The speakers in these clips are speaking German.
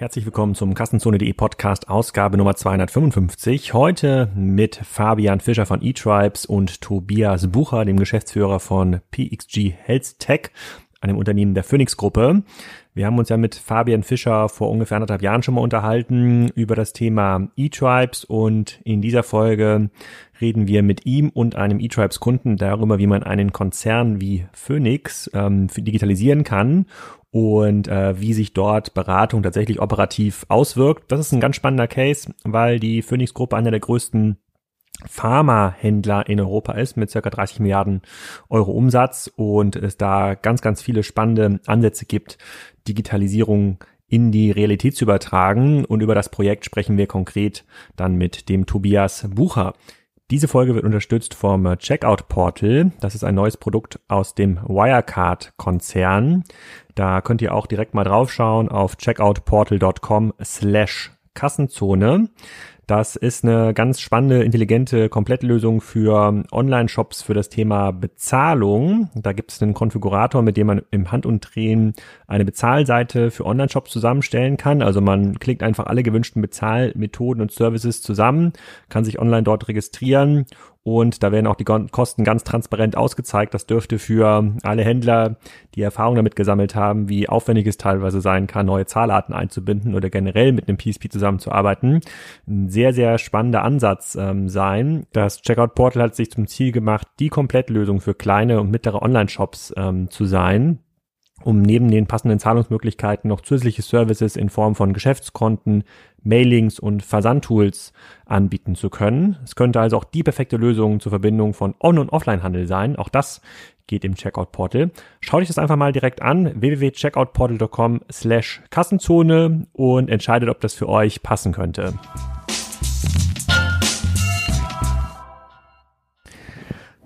Herzlich willkommen zum Kassenzone.de Podcast, Ausgabe Nummer 255. Heute mit Fabian Fischer von eTribes und Tobias Bucher, dem Geschäftsführer von PXG Health Tech, einem Unternehmen der Phoenix Gruppe. Wir haben uns ja mit Fabian Fischer vor ungefähr anderthalb Jahren schon mal unterhalten über das Thema eTribes und in dieser Folge reden wir mit ihm und einem eTribes Kunden darüber, wie man einen Konzern wie Phoenix ähm, digitalisieren kann und äh, wie sich dort Beratung tatsächlich operativ auswirkt. Das ist ein ganz spannender Case, weil die Phoenix-Gruppe einer der größten Pharmahändler in Europa ist mit circa 30 Milliarden Euro Umsatz und es da ganz, ganz viele spannende Ansätze gibt, Digitalisierung in die Realität zu übertragen. Und über das Projekt sprechen wir konkret dann mit dem Tobias Bucher. Diese Folge wird unterstützt vom Checkout Portal. Das ist ein neues Produkt aus dem Wirecard-Konzern. Da könnt ihr auch direkt mal draufschauen auf checkoutportal.com slash Kassenzone. Das ist eine ganz spannende, intelligente Komplettlösung für Online-Shops für das Thema Bezahlung. Da gibt es einen Konfigurator, mit dem man im Handumdrehen eine Bezahlseite für Online-Shops zusammenstellen kann. Also man klickt einfach alle gewünschten Bezahlmethoden und Services zusammen, kann sich online dort registrieren und da werden auch die Kosten ganz transparent ausgezeigt. Das dürfte für alle Händler, die Erfahrung damit gesammelt haben, wie aufwendig es teilweise sein kann, neue Zahlarten einzubinden oder generell mit einem PSP zusammenzuarbeiten, ein sehr, sehr spannender Ansatz ähm, sein. Das Checkout Portal hat sich zum Ziel gemacht, die Komplettlösung für kleine und mittlere Online-Shops ähm, zu sein um neben den passenden Zahlungsmöglichkeiten noch zusätzliche Services in Form von Geschäftskonten, Mailings und Versandtools anbieten zu können. Es könnte also auch die perfekte Lösung zur Verbindung von On- und Offline-Handel sein. Auch das geht im Checkout-Portal. Schaut euch das einfach mal direkt an, www.checkoutportal.com slash Kassenzone und entscheidet, ob das für euch passen könnte.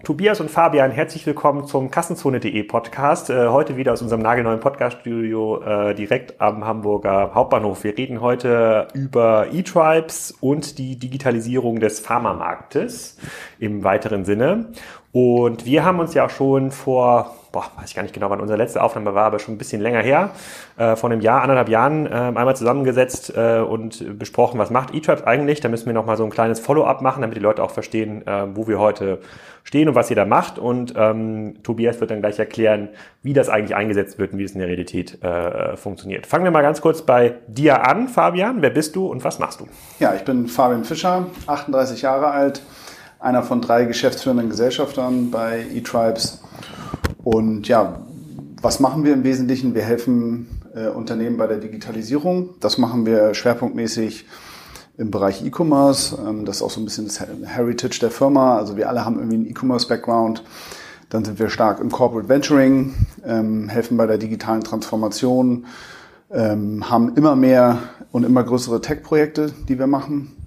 Tobias und Fabian, herzlich willkommen zum Kassenzone.de Podcast. Äh, heute wieder aus unserem nagelneuen Podcaststudio äh, direkt am Hamburger Hauptbahnhof. Wir reden heute über E-Tribes und die Digitalisierung des Pharmamarktes im weiteren Sinne. Und wir haben uns ja auch schon vor boah, weiß ich gar nicht genau, wann unsere letzte Aufnahme war, aber schon ein bisschen länger her, äh, vor einem Jahr, anderthalb Jahren, äh, einmal zusammengesetzt äh, und besprochen, was macht eTribes eigentlich. Da müssen wir nochmal so ein kleines Follow-up machen, damit die Leute auch verstehen, äh, wo wir heute stehen und was ihr da macht. Und ähm, Tobias wird dann gleich erklären, wie das eigentlich eingesetzt wird und wie es in der Realität äh, funktioniert. Fangen wir mal ganz kurz bei dir an, Fabian. Wer bist du und was machst du? Ja, ich bin Fabian Fischer, 38 Jahre alt, einer von drei geschäftsführenden Gesellschaftern bei eTribes und ja, was machen wir im Wesentlichen? Wir helfen äh, Unternehmen bei der Digitalisierung. Das machen wir schwerpunktmäßig im Bereich E-Commerce. Ähm, das ist auch so ein bisschen das Heritage der Firma. Also wir alle haben irgendwie einen E-Commerce-Background. Dann sind wir stark im Corporate Venturing, ähm, helfen bei der digitalen Transformation, ähm, haben immer mehr und immer größere Tech-Projekte, die wir machen.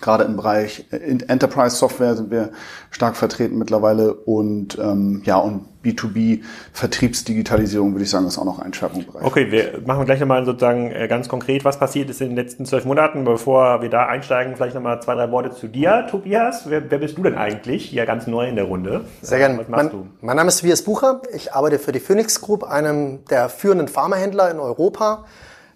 Gerade im Bereich äh, Enterprise Software sind wir stark vertreten mittlerweile und ähm, ja und B2B Vertriebsdigitalisierung würde ich sagen ist auch noch ein Schwerpunktbereich. Okay, wir machen gleich nochmal sozusagen äh, ganz konkret, was passiert ist in den letzten zwölf Monaten. Bevor wir da einsteigen, vielleicht nochmal zwei, drei Worte zu dir, Tobias. Wer, wer bist du denn eigentlich? Hier ganz neu in der Runde. Sehr gerne. Was machst mein, du? Mein Name ist Tobias Bucher. Ich arbeite für die Phoenix Group, einem der führenden Pharmahändler in Europa.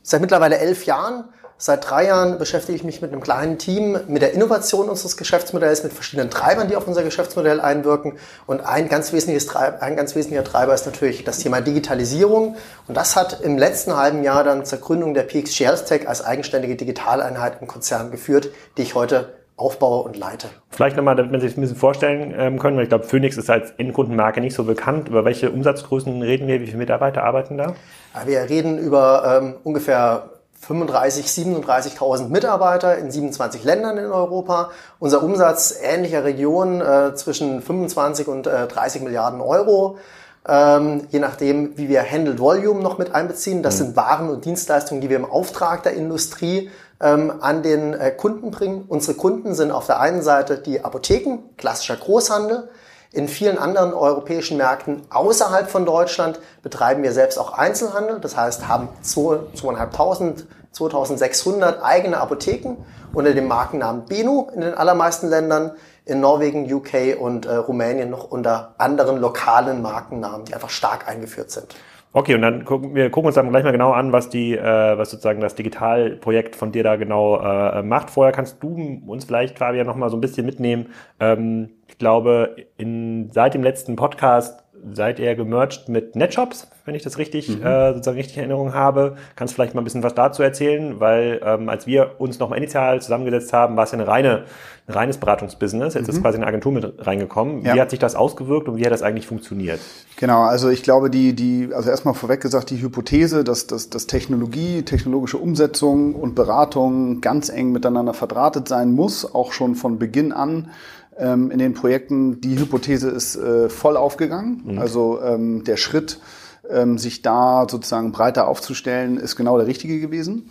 Seit mittlerweile elf Jahren Seit drei Jahren beschäftige ich mich mit einem kleinen Team mit der Innovation unseres Geschäftsmodells, mit verschiedenen Treibern, die auf unser Geschäftsmodell einwirken. Und ein ganz, wesentliches ein ganz wesentlicher Treiber ist natürlich das Thema Digitalisierung. Und das hat im letzten halben Jahr dann zur Gründung der PXG Health Tech als eigenständige Digitaleinheit im Konzern geführt, die ich heute aufbaue und leite. Vielleicht nochmal, damit man sich ein bisschen vorstellen ähm, können, weil ich glaube, Phoenix ist als Endkundenmarke nicht so bekannt. Über welche Umsatzgrößen reden wir? Wie viele Mitarbeiter arbeiten da? Wir reden über ähm, ungefähr 35, 37.000 Mitarbeiter in 27 Ländern in Europa. Unser Umsatz ähnlicher Regionen äh, zwischen 25 und äh, 30 Milliarden Euro. Ähm, je nachdem, wie wir Handled Volume noch mit einbeziehen. Das mhm. sind Waren und Dienstleistungen, die wir im Auftrag der Industrie ähm, an den äh, Kunden bringen. Unsere Kunden sind auf der einen Seite die Apotheken, klassischer Großhandel. In vielen anderen europäischen Märkten außerhalb von Deutschland betreiben wir selbst auch Einzelhandel. Das heißt, haben 2.500, 2.600 eigene Apotheken unter dem Markennamen Benu in den allermeisten Ländern. In Norwegen, UK und äh, Rumänien noch unter anderen lokalen Markennamen, die einfach stark eingeführt sind. Okay, und dann gucken wir gucken uns dann gleich mal genau an, was die, äh, was sozusagen das Digitalprojekt von dir da genau äh, macht. Vorher kannst du uns vielleicht, Fabian, noch mal so ein bisschen mitnehmen. Ähm, ich glaube, in, seit dem letzten Podcast seid ihr gemerged mit NetShops, wenn ich das richtig, mhm. äh, sozusagen richtig in Erinnerung habe. Kannst du vielleicht mal ein bisschen was dazu erzählen, weil ähm, als wir uns nochmal initial zusammengesetzt haben, war es ja eine reine, ein reines Beratungsbusiness. Jetzt mhm. ist quasi eine Agentur mit reingekommen. Ja. Wie hat sich das ausgewirkt und wie hat das eigentlich funktioniert? Genau, also ich glaube, die, die, also erstmal vorweg gesagt, die Hypothese, dass, dass, dass Technologie, technologische Umsetzung und Beratung ganz eng miteinander verdrahtet sein muss, auch schon von Beginn an, in den Projekten. Die Hypothese ist äh, voll aufgegangen. Mhm. Also ähm, der Schritt, ähm, sich da sozusagen breiter aufzustellen, ist genau der richtige gewesen.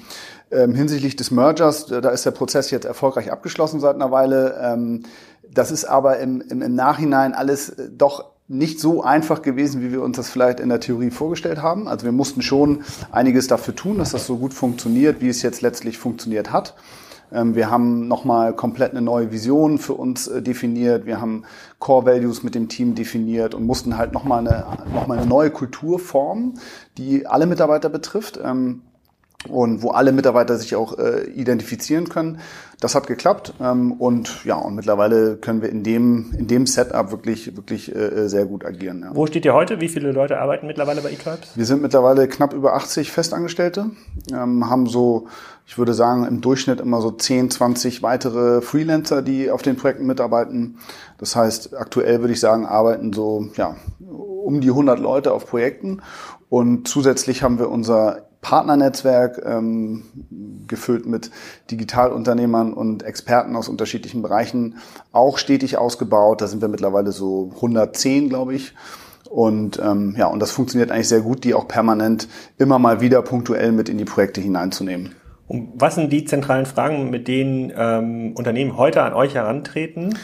Ähm, hinsichtlich des Mergers, äh, da ist der Prozess jetzt erfolgreich abgeschlossen seit einer Weile. Ähm, das ist aber im, im, im Nachhinein alles äh, doch nicht so einfach gewesen, wie wir uns das vielleicht in der Theorie vorgestellt haben. Also wir mussten schon einiges dafür tun, dass das so gut funktioniert, wie es jetzt letztlich funktioniert hat. Ähm, wir haben nochmal komplett eine neue Vision für uns äh, definiert. Wir haben Core Values mit dem Team definiert und mussten halt nochmal eine, noch eine neue Kultur formen, die alle Mitarbeiter betrifft. Ähm, und wo alle Mitarbeiter sich auch äh, identifizieren können. Das hat geklappt ähm, und ja und mittlerweile können wir in dem in dem Setup wirklich wirklich äh, sehr gut agieren. Ja. Wo steht ihr heute? Wie viele Leute arbeiten mittlerweile bei eTribes? Wir sind mittlerweile knapp über 80 Festangestellte, ähm, haben so ich würde sagen im Durchschnitt immer so 10, 20 weitere Freelancer, die auf den Projekten mitarbeiten. Das heißt aktuell würde ich sagen arbeiten so ja um die 100 Leute auf Projekten und zusätzlich haben wir unser Partnernetzwerk, ähm, gefüllt mit Digitalunternehmern und Experten aus unterschiedlichen Bereichen, auch stetig ausgebaut. Da sind wir mittlerweile so 110, glaube ich. Und ähm, ja, und das funktioniert eigentlich sehr gut, die auch permanent immer mal wieder punktuell mit in die Projekte hineinzunehmen. Und was sind die zentralen Fragen, mit denen ähm, Unternehmen heute an euch herantreten?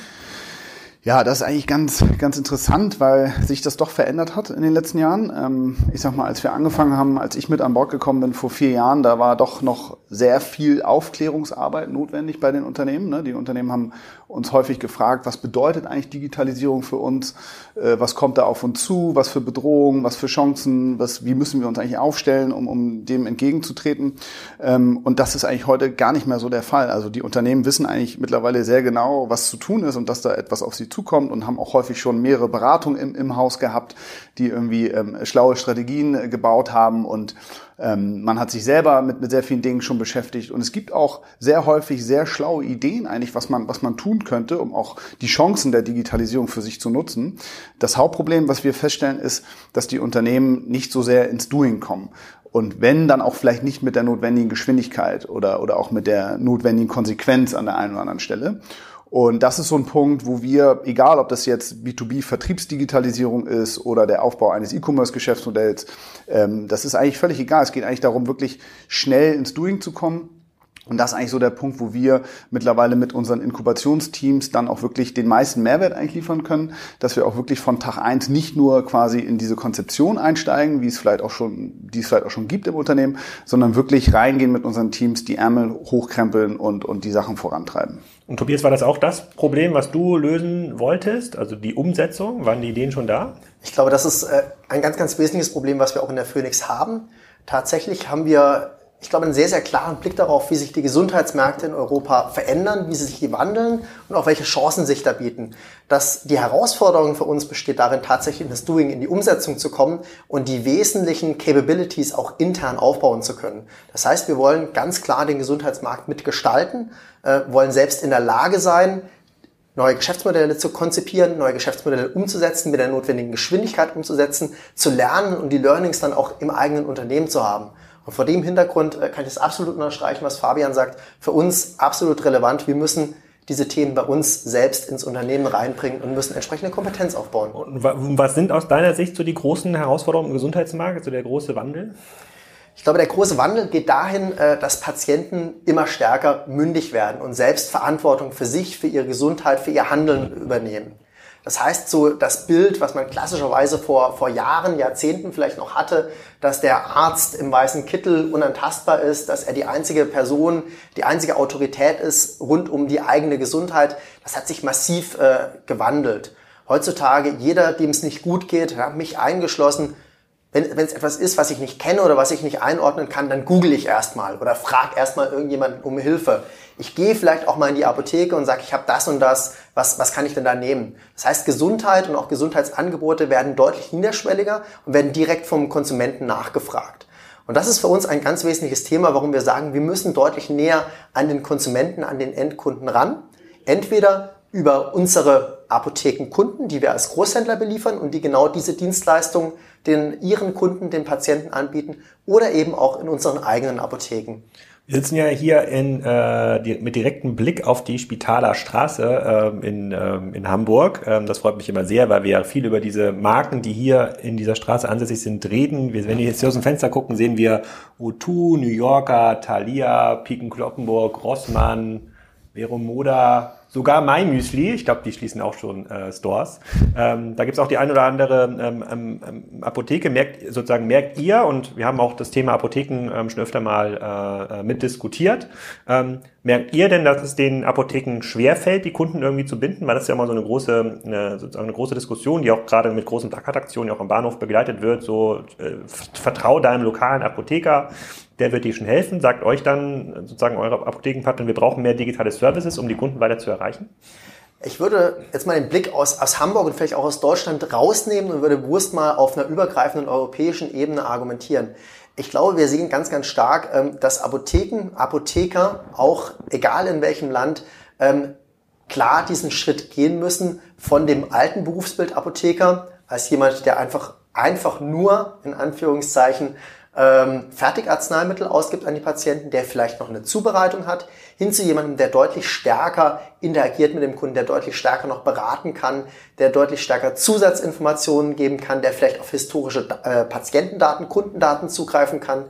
Ja, das ist eigentlich ganz, ganz interessant, weil sich das doch verändert hat in den letzten Jahren. Ähm, ich sag mal, als wir angefangen haben, als ich mit an Bord gekommen bin vor vier Jahren, da war doch noch sehr viel Aufklärungsarbeit notwendig bei den Unternehmen. Ne? Die Unternehmen haben uns häufig gefragt, was bedeutet eigentlich Digitalisierung für uns? Äh, was kommt da auf uns zu? Was für Bedrohungen? Was für Chancen? Was, wie müssen wir uns eigentlich aufstellen, um, um dem entgegenzutreten? Ähm, und das ist eigentlich heute gar nicht mehr so der Fall. Also die Unternehmen wissen eigentlich mittlerweile sehr genau, was zu tun ist und dass da etwas auf sie zukommt und haben auch häufig schon mehrere Beratungen im, im Haus gehabt, die irgendwie ähm, schlaue Strategien äh, gebaut haben und ähm, man hat sich selber mit, mit sehr vielen Dingen schon beschäftigt und es gibt auch sehr häufig sehr schlaue Ideen eigentlich, was man, was man tun könnte, um auch die Chancen der Digitalisierung für sich zu nutzen. Das Hauptproblem, was wir feststellen, ist, dass die Unternehmen nicht so sehr ins Doing kommen. Und wenn, dann auch vielleicht nicht mit der notwendigen Geschwindigkeit oder, oder auch mit der notwendigen Konsequenz an der einen oder anderen Stelle. Und das ist so ein Punkt, wo wir, egal ob das jetzt B2B-Vertriebsdigitalisierung ist oder der Aufbau eines E-Commerce-Geschäftsmodells, ähm, das ist eigentlich völlig egal. Es geht eigentlich darum, wirklich schnell ins Doing zu kommen und das ist eigentlich so der Punkt, wo wir mittlerweile mit unseren Inkubationsteams dann auch wirklich den meisten Mehrwert eigentlich liefern können, dass wir auch wirklich von Tag eins nicht nur quasi in diese Konzeption einsteigen, wie es vielleicht auch schon, die es vielleicht auch schon gibt im Unternehmen, sondern wirklich reingehen mit unseren Teams, die Ärmel hochkrempeln und, und die Sachen vorantreiben. Und Tobias, war das auch das Problem, was du lösen wolltest? Also die Umsetzung? Waren die Ideen schon da? Ich glaube, das ist äh, ein ganz, ganz wesentliches Problem, was wir auch in der Phoenix haben. Tatsächlich haben wir ich glaube, einen sehr, sehr klaren Blick darauf, wie sich die Gesundheitsmärkte in Europa verändern, wie sie sich wandeln und auch welche Chancen sich da bieten. Dass die Herausforderung für uns besteht darin, tatsächlich in das Doing, in die Umsetzung zu kommen und die wesentlichen Capabilities auch intern aufbauen zu können. Das heißt, wir wollen ganz klar den Gesundheitsmarkt mitgestalten, äh, wollen selbst in der Lage sein, neue Geschäftsmodelle zu konzipieren, neue Geschäftsmodelle umzusetzen, mit der notwendigen Geschwindigkeit umzusetzen, zu lernen und die Learnings dann auch im eigenen Unternehmen zu haben. Und vor dem Hintergrund äh, kann ich das absolut unterstreichen, was Fabian sagt. Für uns absolut relevant. Wir müssen diese Themen bei uns selbst ins Unternehmen reinbringen und müssen entsprechende Kompetenz aufbauen. Und was sind aus deiner Sicht so die großen Herausforderungen im Gesundheitsmarkt, so der große Wandel? Ich glaube, der große Wandel geht dahin, äh, dass Patienten immer stärker mündig werden und selbst Verantwortung für sich, für ihre Gesundheit, für ihr Handeln übernehmen. Das heißt, so das Bild, was man klassischerweise vor, vor Jahren, Jahrzehnten vielleicht noch hatte, dass der Arzt im weißen Kittel unantastbar ist, dass er die einzige Person, die einzige Autorität ist rund um die eigene Gesundheit, das hat sich massiv äh, gewandelt. Heutzutage, jeder, dem es nicht gut geht, ja, mich eingeschlossen, wenn es etwas ist, was ich nicht kenne oder was ich nicht einordnen kann, dann google ich erstmal oder frage erstmal irgendjemanden um Hilfe. Ich gehe vielleicht auch mal in die Apotheke und sage, ich habe das und das, was, was kann ich denn da nehmen? Das heißt, Gesundheit und auch Gesundheitsangebote werden deutlich niederschwelliger und werden direkt vom Konsumenten nachgefragt. Und das ist für uns ein ganz wesentliches Thema, warum wir sagen, wir müssen deutlich näher an den Konsumenten, an den Endkunden ran. Entweder über unsere Apothekenkunden, die wir als Großhändler beliefern und die genau diese Dienstleistungen den ihren Kunden, den Patienten anbieten oder eben auch in unseren eigenen Apotheken. Wir sitzen ja hier in, äh, mit direktem Blick auf die Spitaler Straße äh, in, äh, in Hamburg. Ähm, das freut mich immer sehr, weil wir ja viel über diese Marken, die hier in dieser Straße ansässig sind, reden. Wir, wenn wir jetzt hier aus dem Fenster gucken, sehen wir O2, New Yorker, Thalia, Piken Kloppenburg, Rossmann, Veromoda, sogar MyMüsli, ich glaube, die schließen auch schon äh, Stores. Ähm, da gibt's auch die ein oder andere ähm, ähm, ähm, Apotheke, merkt sozusagen merkt ihr, und wir haben auch das Thema Apotheken ähm, schon öfter mal äh, äh mitdiskutiert. Ähm, merkt ihr denn, dass es den Apotheken schwerfällt, die Kunden irgendwie zu binden? Weil das ist ja immer so eine große, eine, sozusagen eine große Diskussion, die auch gerade mit großen Plakataktionen auch am Bahnhof begleitet wird. So, äh, vertrau deinem lokalen Apotheker der wird dir schon helfen, sagt euch dann sozusagen eure Apothekenpartner, wir brauchen mehr digitale Services, um die Kunden weiter zu erreichen? Ich würde jetzt mal den Blick aus, aus Hamburg und vielleicht auch aus Deutschland rausnehmen und würde bewusst mal auf einer übergreifenden europäischen Ebene argumentieren. Ich glaube, wir sehen ganz, ganz stark, ähm, dass Apotheken, Apotheker, auch egal in welchem Land, ähm, klar diesen Schritt gehen müssen von dem alten Berufsbild Apotheker als jemand, der einfach, einfach nur in Anführungszeichen ähm, Fertigarzneimittel ausgibt an die Patienten, der vielleicht noch eine Zubereitung hat, hin zu jemandem, der deutlich stärker interagiert mit dem Kunden, der deutlich stärker noch beraten kann, der deutlich stärker Zusatzinformationen geben kann, der vielleicht auf historische äh, Patientendaten, Kundendaten zugreifen kann,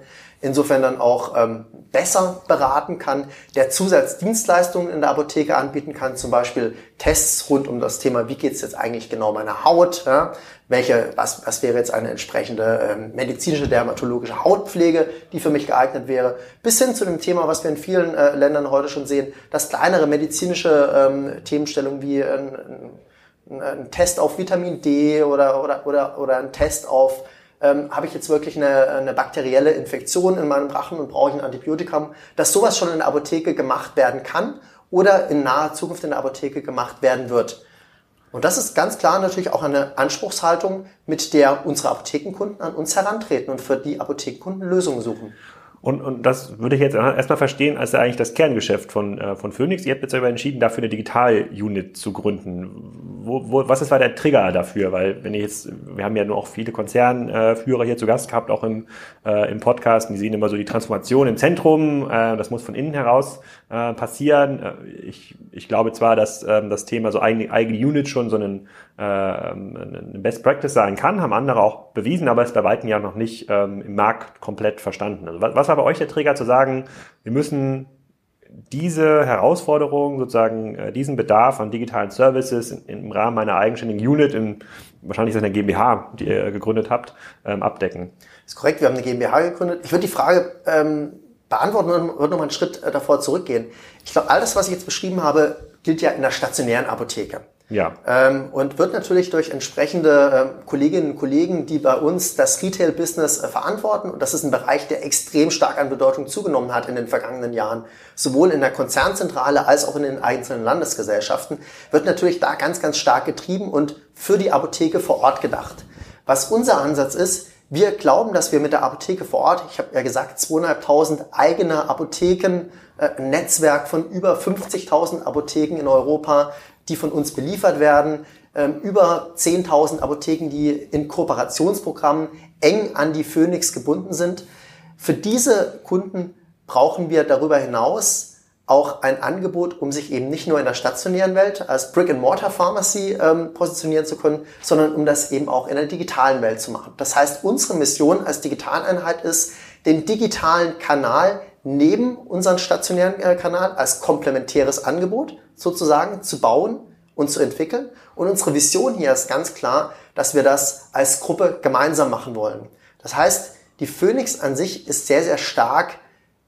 insofern dann auch ähm, besser beraten kann, der Zusatzdienstleistungen in der Apotheke anbieten kann, zum Beispiel Tests rund um das Thema, wie geht's jetzt eigentlich genau meiner Haut, ja? welche, was, was wäre jetzt eine entsprechende ähm, medizinische, dermatologische Hautpflege, die für mich geeignet wäre, bis hin zu dem Thema, was wir in vielen äh, Ländern heute schon sehen, dass kleinere medizinische ähm, Themenstellungen wie ein, ein, ein Test auf Vitamin D oder, oder, oder, oder ein Test auf ähm, habe ich jetzt wirklich eine, eine bakterielle Infektion in meinem Rachen und brauche ich ein Antibiotikum, dass sowas schon in der Apotheke gemacht werden kann oder in naher Zukunft in der Apotheke gemacht werden wird. Und das ist ganz klar natürlich auch eine Anspruchshaltung, mit der unsere Apothekenkunden an uns herantreten und für die Apothekenkunden Lösungen suchen. Und, und das würde ich jetzt erstmal verstehen als eigentlich das Kerngeschäft von, äh, von Phoenix. Ihr habt jetzt aber entschieden, dafür eine Digital-Unit zu gründen. Wo, wo, was ist war der Trigger dafür? Weil wenn ich jetzt, wir haben ja nur auch viele Konzernführer hier zu Gast gehabt, auch im, äh, im Podcast, die sehen immer so die Transformation im Zentrum, äh, das muss von innen heraus äh, passieren. Äh, ich, ich glaube zwar, dass ähm, das Thema so eigene, eigene Unit schon so einen, eine Best Practice sein kann, haben andere auch bewiesen, aber ist bei Weitem ja noch nicht ähm, im Markt komplett verstanden. Also was, war bei euch der Trigger zu sagen, wir müssen diese Herausforderung, sozusagen äh, diesen Bedarf an digitalen Services im Rahmen einer eigenständigen Unit, in, wahrscheinlich ist das eine GmbH, die ihr gegründet habt, ähm, abdecken. Ist korrekt, wir haben eine GmbH gegründet. Ich würde die Frage ähm, beantworten und würde noch mal einen Schritt äh, davor zurückgehen. Ich glaube, alles, was ich jetzt beschrieben habe, gilt ja in der stationären Apotheke. Ja. Ähm, und wird natürlich durch entsprechende äh, Kolleginnen und Kollegen, die bei uns das Retail-Business äh, verantworten, und das ist ein Bereich, der extrem stark an Bedeutung zugenommen hat in den vergangenen Jahren, sowohl in der Konzernzentrale als auch in den einzelnen Landesgesellschaften, wird natürlich da ganz, ganz stark getrieben und für die Apotheke vor Ort gedacht. Was unser Ansatz ist, wir glauben, dass wir mit der Apotheke vor Ort, ich habe ja gesagt, 2.500 eigene Apotheken, äh, ein Netzwerk von über 50.000 Apotheken in Europa, die von uns beliefert werden, ähm, über 10.000 Apotheken, die in Kooperationsprogrammen eng an die Phoenix gebunden sind. Für diese Kunden brauchen wir darüber hinaus auch ein Angebot, um sich eben nicht nur in der stationären Welt als Brick-and-Mortar-Pharmacy ähm, positionieren zu können, sondern um das eben auch in der digitalen Welt zu machen. Das heißt, unsere Mission als Digitaleinheit ist, den digitalen Kanal neben unseren stationären äh, Kanal als komplementäres Angebot sozusagen zu bauen und zu entwickeln. Und unsere Vision hier ist ganz klar, dass wir das als Gruppe gemeinsam machen wollen. Das heißt, die Phoenix an sich ist sehr, sehr stark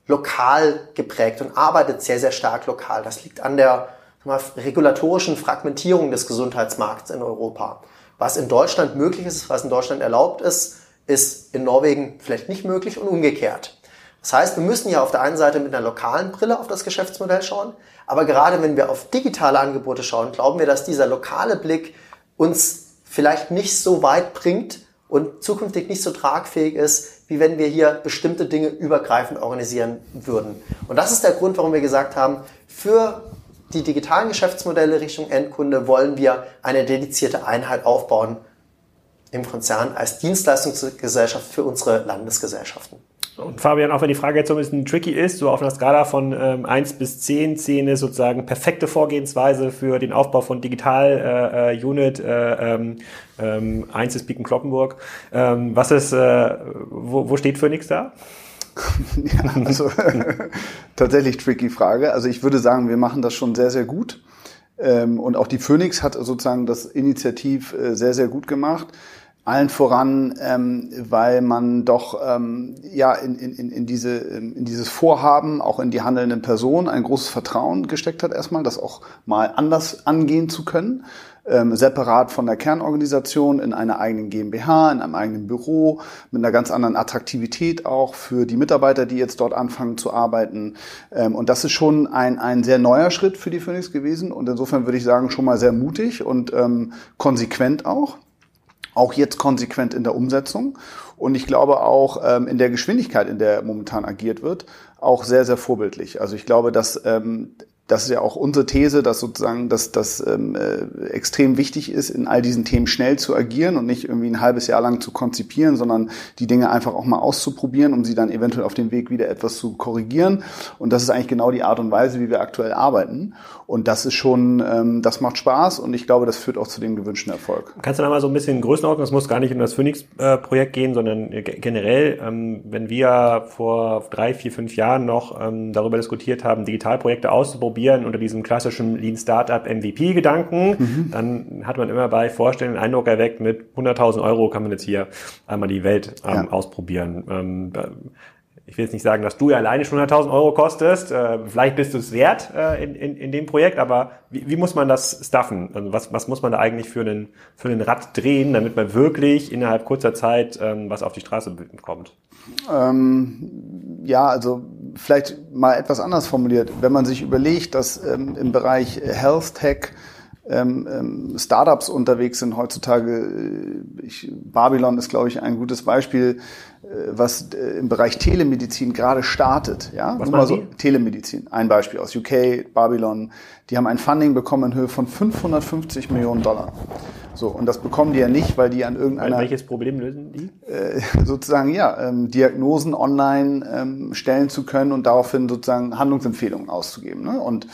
lokal geprägt und arbeitet sehr, sehr stark lokal. Das liegt an der mal, regulatorischen Fragmentierung des Gesundheitsmarkts in Europa. Was in Deutschland möglich ist, was in Deutschland erlaubt ist, ist in Norwegen vielleicht nicht möglich und umgekehrt. Das heißt, wir müssen ja auf der einen Seite mit einer lokalen Brille auf das Geschäftsmodell schauen, aber gerade wenn wir auf digitale Angebote schauen, glauben wir, dass dieser lokale Blick uns vielleicht nicht so weit bringt und zukünftig nicht so tragfähig ist, wie wenn wir hier bestimmte Dinge übergreifend organisieren würden. Und das ist der Grund, warum wir gesagt haben, für die digitalen Geschäftsmodelle Richtung Endkunde wollen wir eine dedizierte Einheit aufbauen im Konzern als Dienstleistungsgesellschaft für unsere Landesgesellschaften. Und Fabian, auch wenn die Frage jetzt so ein bisschen tricky ist, so auf einer Skala von ähm, 1 bis 10, 10 ist sozusagen perfekte Vorgehensweise für den Aufbau von Digital-Unit, äh, äh, ähm, ähm, 1 ist Bieken Kloppenburg. Ähm, was ist, äh, wo, wo steht Phoenix da? ja, also tatsächlich tricky Frage. Also ich würde sagen, wir machen das schon sehr, sehr gut. Ähm, und auch die Phoenix hat sozusagen das Initiativ äh, sehr, sehr gut gemacht. Allen voran, ähm, weil man doch ähm, ja in, in, in, diese, in dieses Vorhaben, auch in die handelnden Personen, ein großes Vertrauen gesteckt hat erstmal, das auch mal anders angehen zu können ähm, separat von der Kernorganisation in einer eigenen GmbH, in einem eigenen Büro, mit einer ganz anderen Attraktivität auch für die Mitarbeiter, die jetzt dort anfangen zu arbeiten. Ähm, und das ist schon ein, ein sehr neuer Schritt für die Phoenix gewesen und insofern würde ich sagen, schon mal sehr mutig und ähm, konsequent auch. Auch jetzt konsequent in der Umsetzung. Und ich glaube auch ähm, in der Geschwindigkeit, in der momentan agiert wird, auch sehr, sehr vorbildlich. Also ich glaube, dass ähm, das ist ja auch unsere These, dass sozusagen dass das ähm, äh, extrem wichtig ist, in all diesen Themen schnell zu agieren und nicht irgendwie ein halbes Jahr lang zu konzipieren, sondern die Dinge einfach auch mal auszuprobieren, um sie dann eventuell auf dem Weg wieder etwas zu korrigieren. Und das ist eigentlich genau die Art und Weise, wie wir aktuell arbeiten. Und das ist schon, ähm, das macht Spaß und ich glaube, das führt auch zu dem gewünschten Erfolg. Kannst du da mal so ein bisschen Größenordnung, das muss gar nicht um das Phoenix-Projekt gehen, sondern generell, ähm, wenn wir vor drei, vier, fünf Jahren noch ähm, darüber diskutiert haben, Digitalprojekte auszuprobieren, probieren unter diesem klassischen Lean Startup MVP Gedanken, mhm. dann hat man immer bei Vorstellen den Eindruck erweckt, mit 100.000 Euro kann man jetzt hier einmal die Welt ähm, ja. ausprobieren. Ähm, ich will jetzt nicht sagen, dass du ja alleine schon 100.000 Euro kostest. Äh, vielleicht bist du es wert äh, in, in, in dem Projekt, aber wie, wie muss man das stuffen? Also was, was muss man da eigentlich für einen, für einen Rad drehen, damit man wirklich innerhalb kurzer Zeit ähm, was auf die Straße bekommt? Ähm, ja, also vielleicht mal etwas anders formuliert. Wenn man sich überlegt, dass ähm, im Bereich Health Tech ähm, ähm, Startups unterwegs sind heutzutage. Äh, ich, Babylon ist, glaube ich, ein gutes Beispiel, äh, was äh, im Bereich Telemedizin gerade startet. Ja, was mal so Telemedizin. Ein Beispiel aus UK, Babylon. Die haben ein Funding bekommen in Höhe von 550 Millionen Dollar. So, und das bekommen die ja nicht, weil die an irgendeiner... Welches Problem lösen die? Äh, sozusagen, ja, ähm, Diagnosen online ähm, stellen zu können und daraufhin sozusagen Handlungsempfehlungen auszugeben. Ne? Und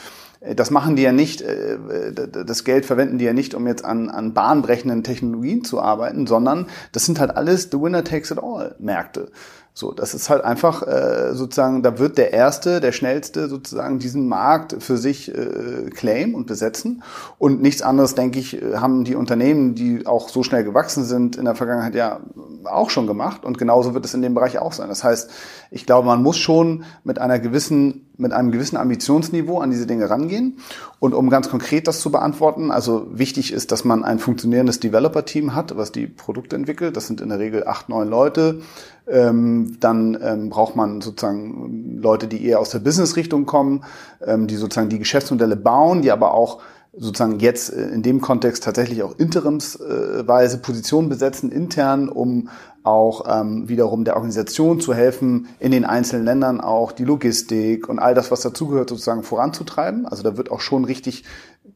das machen die ja nicht, äh, das Geld verwenden die ja nicht, um jetzt an, an bahnbrechenden Technologien zu arbeiten, sondern das sind halt alles the winner takes it all Märkte. So, das ist halt einfach äh, sozusagen, da wird der Erste, der Schnellste sozusagen diesen Markt für sich äh, claim und besetzen. Und nichts anderes, denke ich, haben die Unternehmen, die auch so schnell gewachsen sind, in der Vergangenheit ja auch schon gemacht. Und genauso wird es in dem Bereich auch sein. Das heißt, ich glaube, man muss schon mit einer gewissen mit einem gewissen Ambitionsniveau an diese Dinge rangehen. Und um ganz konkret das zu beantworten, also wichtig ist, dass man ein funktionierendes Developer-Team hat, was die Produkte entwickelt. Das sind in der Regel acht, neun Leute. Ähm, dann ähm, braucht man sozusagen Leute, die eher aus der Business-Richtung kommen, ähm, die sozusagen die Geschäftsmodelle bauen, die aber auch sozusagen jetzt äh, in dem Kontext tatsächlich auch interimsweise Positionen besetzen intern, um auch ähm, wiederum der Organisation zu helfen, in den einzelnen Ländern auch die Logistik und all das, was dazugehört, sozusagen voranzutreiben. Also da wird auch schon richtig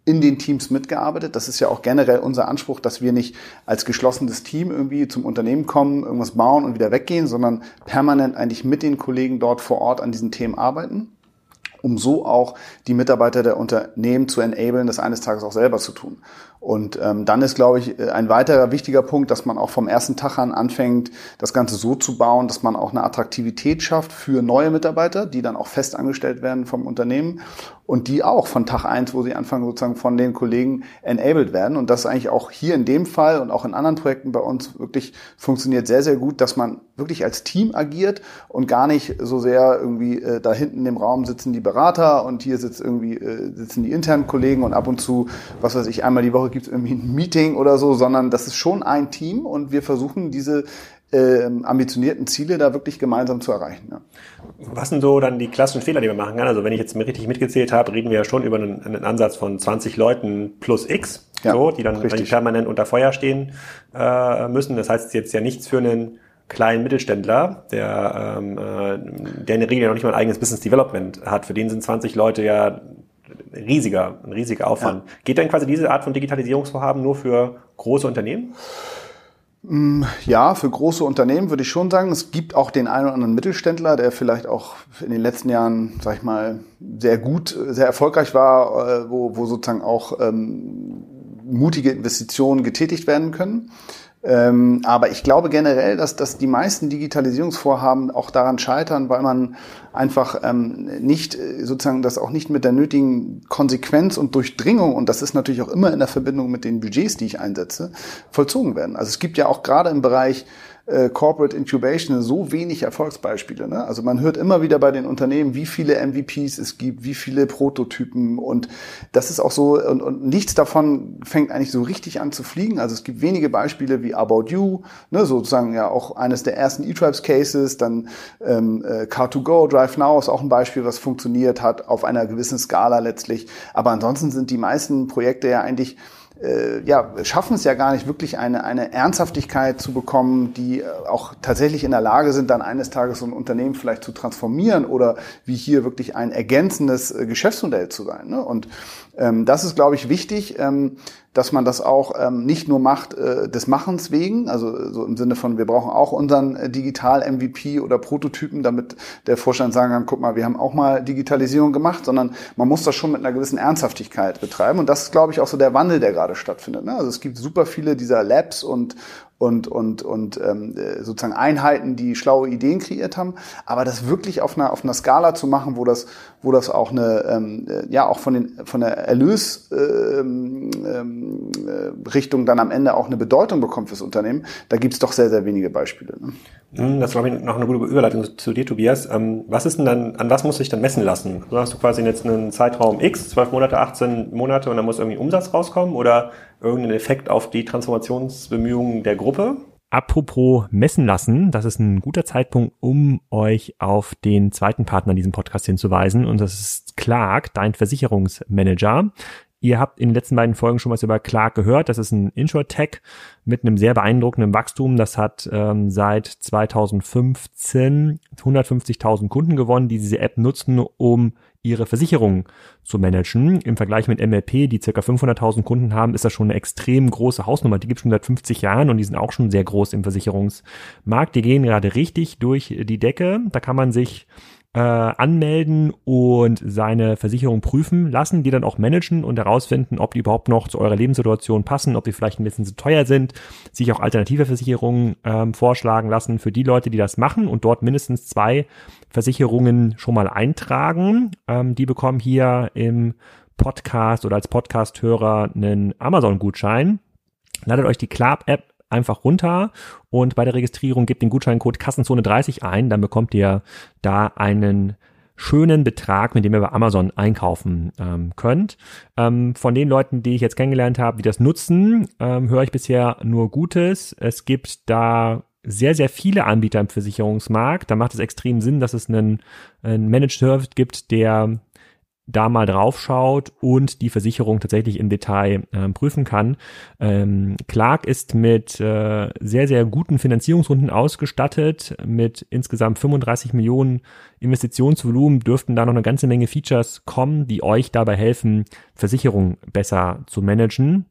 in den Teams mitgearbeitet. Das ist ja auch generell unser Anspruch, dass wir nicht als geschlossenes Team irgendwie zum Unternehmen kommen, irgendwas bauen und wieder weggehen, sondern permanent eigentlich mit den Kollegen dort vor Ort an diesen Themen arbeiten um so auch die Mitarbeiter der Unternehmen zu enablen, das eines Tages auch selber zu tun. Und ähm, dann ist, glaube ich, äh, ein weiterer wichtiger Punkt, dass man auch vom ersten Tag an anfängt, das Ganze so zu bauen, dass man auch eine Attraktivität schafft für neue Mitarbeiter, die dann auch fest angestellt werden vom Unternehmen und die auch von Tag eins, wo sie anfangen, sozusagen von den Kollegen enabled werden. Und das ist eigentlich auch hier in dem Fall und auch in anderen Projekten bei uns wirklich funktioniert sehr, sehr gut, dass man wirklich als Team agiert und gar nicht so sehr irgendwie äh, da hinten im Raum sitzen die Berater und hier sitzt irgendwie, äh, sitzen die internen Kollegen und ab und zu, was weiß ich, einmal die Woche gibt es irgendwie ein Meeting oder so, sondern das ist schon ein Team und wir versuchen diese äh, ambitionierten Ziele da wirklich gemeinsam zu erreichen. Ja. Was sind so dann die klassischen Fehler, die man machen kann? Also wenn ich jetzt richtig mitgezählt habe, reden wir ja schon über einen, einen Ansatz von 20 Leuten plus X, ja, so, die dann richtig. permanent unter Feuer stehen äh, müssen. Das heißt jetzt ja nichts für einen kleinen Mittelständler, der, ähm, äh, der in der Regel noch nicht mal ein eigenes Business Development hat. Für den sind 20 Leute ja riesiger, ein riesiger Aufwand. Ja. Geht denn quasi diese Art von Digitalisierungsvorhaben nur für große Unternehmen? Mm, ja, für große Unternehmen würde ich schon sagen, es gibt auch den einen oder anderen Mittelständler, der vielleicht auch in den letzten Jahren, sag ich mal, sehr gut, sehr erfolgreich war, äh, wo, wo sozusagen auch ähm, mutige Investitionen getätigt werden können. Ähm, aber ich glaube generell, dass, dass die meisten Digitalisierungsvorhaben auch daran scheitern, weil man einfach ähm, nicht äh, sozusagen das auch nicht mit der nötigen Konsequenz und Durchdringung, und das ist natürlich auch immer in der Verbindung mit den Budgets, die ich einsetze, vollzogen werden. Also es gibt ja auch gerade im Bereich äh, Corporate Incubation so wenig Erfolgsbeispiele. Ne? Also man hört immer wieder bei den Unternehmen, wie viele MVPs es gibt, wie viele Prototypen und das ist auch so und, und nichts davon fängt eigentlich so richtig an zu fliegen. Also es gibt wenige Beispiele wie About You, ne, sozusagen ja auch eines der ersten E-Tribes Cases, dann ähm, äh, Car2Go, Drive Now ist auch ein Beispiel, was funktioniert hat auf einer gewissen Skala letztlich. Aber ansonsten sind die meisten Projekte ja eigentlich äh, ja, schaffen es ja gar nicht wirklich eine, eine Ernsthaftigkeit zu bekommen, die äh, auch tatsächlich in der Lage sind, dann eines Tages so ein Unternehmen vielleicht zu transformieren oder wie hier wirklich ein ergänzendes äh, Geschäftsmodell zu sein. Ne? Und ähm, das ist, glaube ich, wichtig, ähm, dass man das auch ähm, nicht nur macht äh, des Machens wegen, also so im Sinne von, wir brauchen auch unseren äh, Digital-MVP oder Prototypen, damit der Vorstand sagen kann, guck mal, wir haben auch mal Digitalisierung gemacht, sondern man muss das schon mit einer gewissen Ernsthaftigkeit betreiben. Und das ist, glaube ich, auch so der Wandel, der gerade stattfindet. Ne? Also es gibt super viele dieser Labs und und, und, und ähm, äh, sozusagen Einheiten, die schlaue Ideen kreiert haben. Aber das wirklich auf einer, auf einer Skala zu machen, wo das, wo das auch eine, ähm, äh, ja, auch von, den, von der Erlösrichtung ähm, ähm, dann am Ende auch eine Bedeutung bekommt fürs Unternehmen, da gibt's doch sehr, sehr wenige Beispiele. Ne? Hm, das war noch eine gute Überleitung zu dir, Tobias. Ähm, was ist denn dann, an was muss ich dann messen lassen? Du hast du quasi jetzt einen Zeitraum X, 12 Monate, 18 Monate und dann muss irgendwie Umsatz rauskommen oder irgendeinen Effekt auf die Transformationsbemühungen der Gruppe? Apropos messen lassen, das ist ein guter Zeitpunkt, um euch auf den zweiten Partner in diesem Podcast hinzuweisen. Und das ist Clark, dein Versicherungsmanager. Ihr habt in den letzten beiden Folgen schon was über Clark gehört. Das ist ein Intro-Tech mit einem sehr beeindruckenden Wachstum. Das hat ähm, seit 2015 150.000 Kunden gewonnen, die diese App nutzen, um ihre Versicherung zu managen. Im Vergleich mit MLP, die circa 500.000 Kunden haben, ist das schon eine extrem große Hausnummer. Die gibt es schon seit 50 Jahren und die sind auch schon sehr groß im Versicherungsmarkt. Die gehen gerade richtig durch die Decke. Da kann man sich äh, anmelden und seine Versicherung prüfen lassen, die dann auch managen und herausfinden, ob die überhaupt noch zu eurer Lebenssituation passen, ob die vielleicht ein bisschen zu teuer sind, sich auch alternative Versicherungen ähm, vorschlagen lassen für die Leute, die das machen und dort mindestens zwei Versicherungen schon mal eintragen. Ähm, die bekommen hier im Podcast oder als Podcast-Hörer einen Amazon-Gutschein. Ladet euch die Club-App einfach runter und bei der Registrierung gebt den Gutscheincode Kassenzone 30 ein, dann bekommt ihr da einen schönen Betrag, mit dem ihr bei Amazon einkaufen ähm, könnt. Ähm, von den Leuten, die ich jetzt kennengelernt habe, die das nutzen, ähm, höre ich bisher nur Gutes. Es gibt da sehr, sehr viele Anbieter im Versicherungsmarkt. Da macht es extrem Sinn, dass es einen, einen Managed Service gibt, der da mal drauf schaut und die Versicherung tatsächlich im Detail äh, prüfen kann. Ähm, Clark ist mit äh, sehr, sehr guten Finanzierungsrunden ausgestattet. Mit insgesamt 35 Millionen Investitionsvolumen dürften da noch eine ganze Menge Features kommen, die euch dabei helfen, Versicherungen besser zu managen.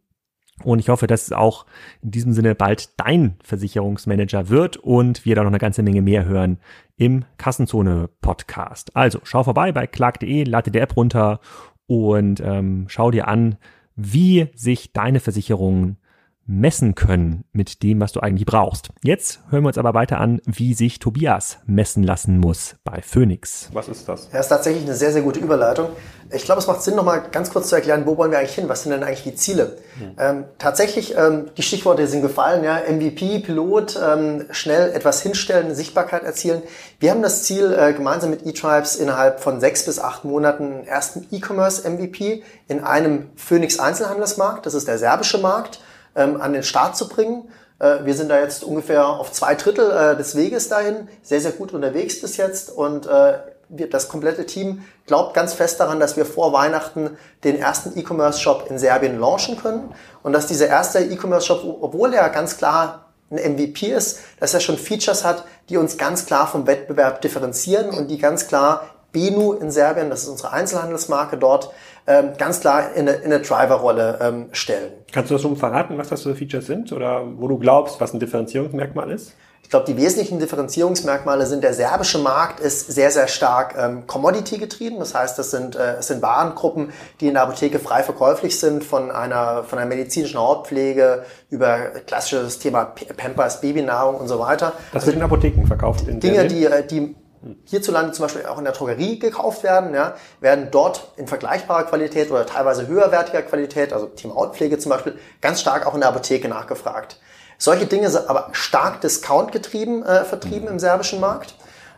Und ich hoffe, dass es auch in diesem Sinne bald dein Versicherungsmanager wird und wir da noch eine ganze Menge mehr hören im Kassenzone Podcast. Also schau vorbei bei clark.de, lade die App runter und ähm, schau dir an, wie sich deine Versicherungen messen können mit dem, was du eigentlich brauchst. Jetzt hören wir uns aber weiter an, wie sich Tobias messen lassen muss bei Phoenix. Was ist das? Ja, ist tatsächlich eine sehr, sehr gute Überleitung. Ich glaube, es macht Sinn, nochmal ganz kurz zu erklären, wo wollen wir eigentlich hin? Was sind denn eigentlich die Ziele? Hm. Ähm, tatsächlich, ähm, die Stichworte sind gefallen, ja, MVP, Pilot, ähm, schnell etwas hinstellen, Sichtbarkeit erzielen. Wir haben das Ziel, äh, gemeinsam mit eTribes innerhalb von sechs bis acht Monaten ersten E-Commerce MVP in einem Phoenix Einzelhandelsmarkt, das ist der serbische Markt, ähm, an den Start zu bringen. Äh, wir sind da jetzt ungefähr auf zwei Drittel äh, des Weges dahin, sehr, sehr gut unterwegs bis jetzt und äh, wir, das komplette Team glaubt ganz fest daran, dass wir vor Weihnachten den ersten E-Commerce-Shop in Serbien launchen können und dass dieser erste E-Commerce-Shop, obwohl er ganz klar ein MVP ist, dass er schon Features hat, die uns ganz klar vom Wettbewerb differenzieren und die ganz klar Benu in Serbien, das ist unsere Einzelhandelsmarke dort, ähm, ganz klar in eine, in eine Driver-Rolle ähm, stellen. Kannst du das schon verraten, was das für Features sind oder wo du glaubst, was ein Differenzierungsmerkmal ist? Ich glaube, die wesentlichen Differenzierungsmerkmale sind, der serbische Markt ist sehr, sehr stark ähm, Commodity getrieben. Das heißt, das sind, äh, das sind Warengruppen, die in der Apotheke frei verkäuflich sind, von einer, von einer medizinischen Hautpflege über klassisches Thema Pampers, Babynahrung und so weiter. Das wird in Apotheken verkauft. In Dinge, die, äh, die hierzulande zum Beispiel auch in der Drogerie gekauft werden, ja, werden dort in vergleichbarer Qualität oder teilweise höherwertiger Qualität, also Thema Hautpflege zum Beispiel, ganz stark auch in der Apotheke nachgefragt. Solche Dinge sind aber stark Discount getrieben, äh, vertrieben im serbischen Markt.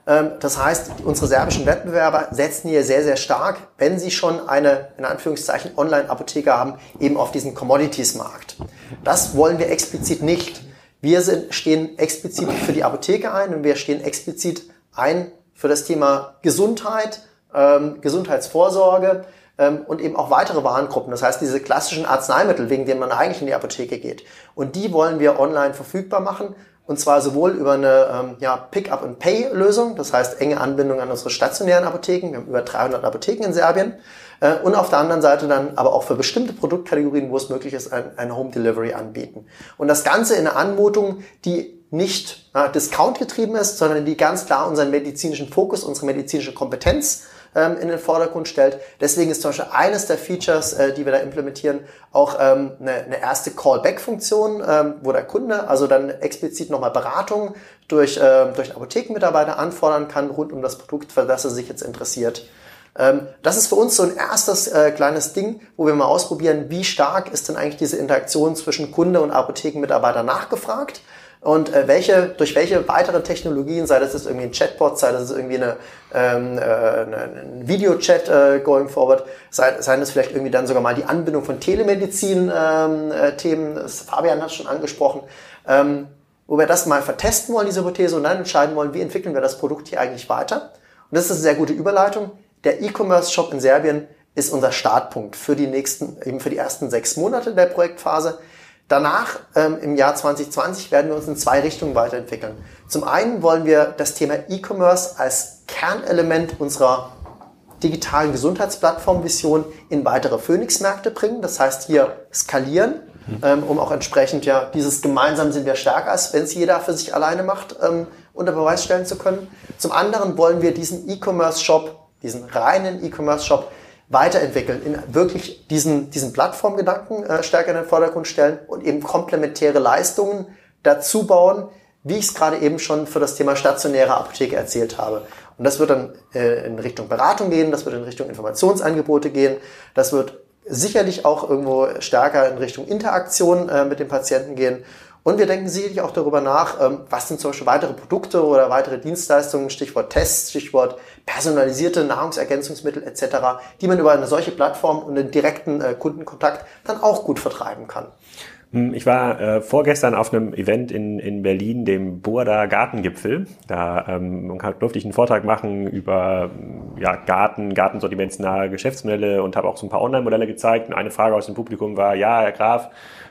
Ähm, das heißt, unsere serbischen Wettbewerber setzen hier sehr, sehr stark, wenn sie schon eine, in Anführungszeichen, Online-Apotheke haben, eben auf diesen Commodities-Markt. Das wollen wir explizit nicht. Wir sind, stehen explizit für die Apotheke ein und wir stehen explizit ein für das Thema Gesundheit, ähm, Gesundheitsvorsorge ähm, und eben auch weitere Warengruppen. Das heißt, diese klassischen Arzneimittel, wegen denen man eigentlich in die Apotheke geht. Und die wollen wir online verfügbar machen. Und zwar sowohl über eine ähm, ja, Pick-up-and-Pay-Lösung, das heißt enge Anbindung an unsere stationären Apotheken. Wir haben über 300 Apotheken in Serbien. Äh, und auf der anderen Seite dann aber auch für bestimmte Produktkategorien, wo es möglich ist, ein, ein Home Delivery anbieten. Und das Ganze in einer Anmutung, die nicht äh, Discount getrieben ist, sondern die ganz klar unseren medizinischen Fokus, unsere medizinische Kompetenz ähm, in den Vordergrund stellt. Deswegen ist zum Beispiel eines der Features, äh, die wir da implementieren, auch ähm, eine, eine erste Callback-Funktion, ähm, wo der Kunde also dann explizit nochmal Beratung durch, äh, durch einen Apothekenmitarbeiter anfordern kann rund um das Produkt, für das er sich jetzt interessiert. Ähm, das ist für uns so ein erstes äh, kleines Ding, wo wir mal ausprobieren, wie stark ist denn eigentlich diese Interaktion zwischen Kunde und Apothekenmitarbeiter nachgefragt und äh, welche, durch welche weiteren Technologien, sei das jetzt irgendwie ein Chatbot, sei das irgendwie eine, ähm, äh, ein Videochat äh, going forward, sei, sei das vielleicht irgendwie dann sogar mal die Anbindung von Telemedizin-Themen, ähm, äh, Fabian hat schon angesprochen, ähm, wo wir das mal vertesten wollen, diese Hypothese, und dann entscheiden wollen, wie entwickeln wir das Produkt hier eigentlich weiter. Und das ist eine sehr gute Überleitung. Der E-Commerce-Shop in Serbien ist unser Startpunkt für die nächsten, eben für die ersten sechs Monate der Projektphase. Danach, ähm, im Jahr 2020, werden wir uns in zwei Richtungen weiterentwickeln. Zum einen wollen wir das Thema E-Commerce als Kernelement unserer digitalen Gesundheitsplattform-Vision in weitere Phoenix-Märkte bringen. Das heißt hier skalieren, ähm, um auch entsprechend ja dieses gemeinsam sind wir stärker, als wenn es jeder für sich alleine macht, ähm, unter Beweis stellen zu können. Zum anderen wollen wir diesen E-Commerce-Shop, diesen reinen E-Commerce-Shop weiterentwickeln, in wirklich diesen, diesen Plattformgedanken äh, stärker in den Vordergrund stellen und eben komplementäre Leistungen dazu bauen, wie ich es gerade eben schon für das Thema stationäre Apotheke erzählt habe. Und das wird dann äh, in Richtung Beratung gehen, das wird in Richtung Informationsangebote gehen, das wird sicherlich auch irgendwo stärker in Richtung Interaktion äh, mit dem Patienten gehen. Und wir denken sicherlich auch darüber nach, ähm, was sind zum Beispiel weitere Produkte oder weitere Dienstleistungen, Stichwort Tests, Stichwort personalisierte Nahrungsergänzungsmittel etc., die man über eine solche Plattform und einen direkten äh, Kundenkontakt dann auch gut vertreiben kann. Hm, ich war äh, vorgestern auf einem Event in, in Berlin, dem Burda Gartengipfel. Da ähm, durfte ich einen Vortrag machen über ja, Garten, gartensortimentsnahe Geschäftsmodelle und habe auch so ein paar Online-Modelle gezeigt. Und eine Frage aus dem Publikum war, ja, Herr Graf,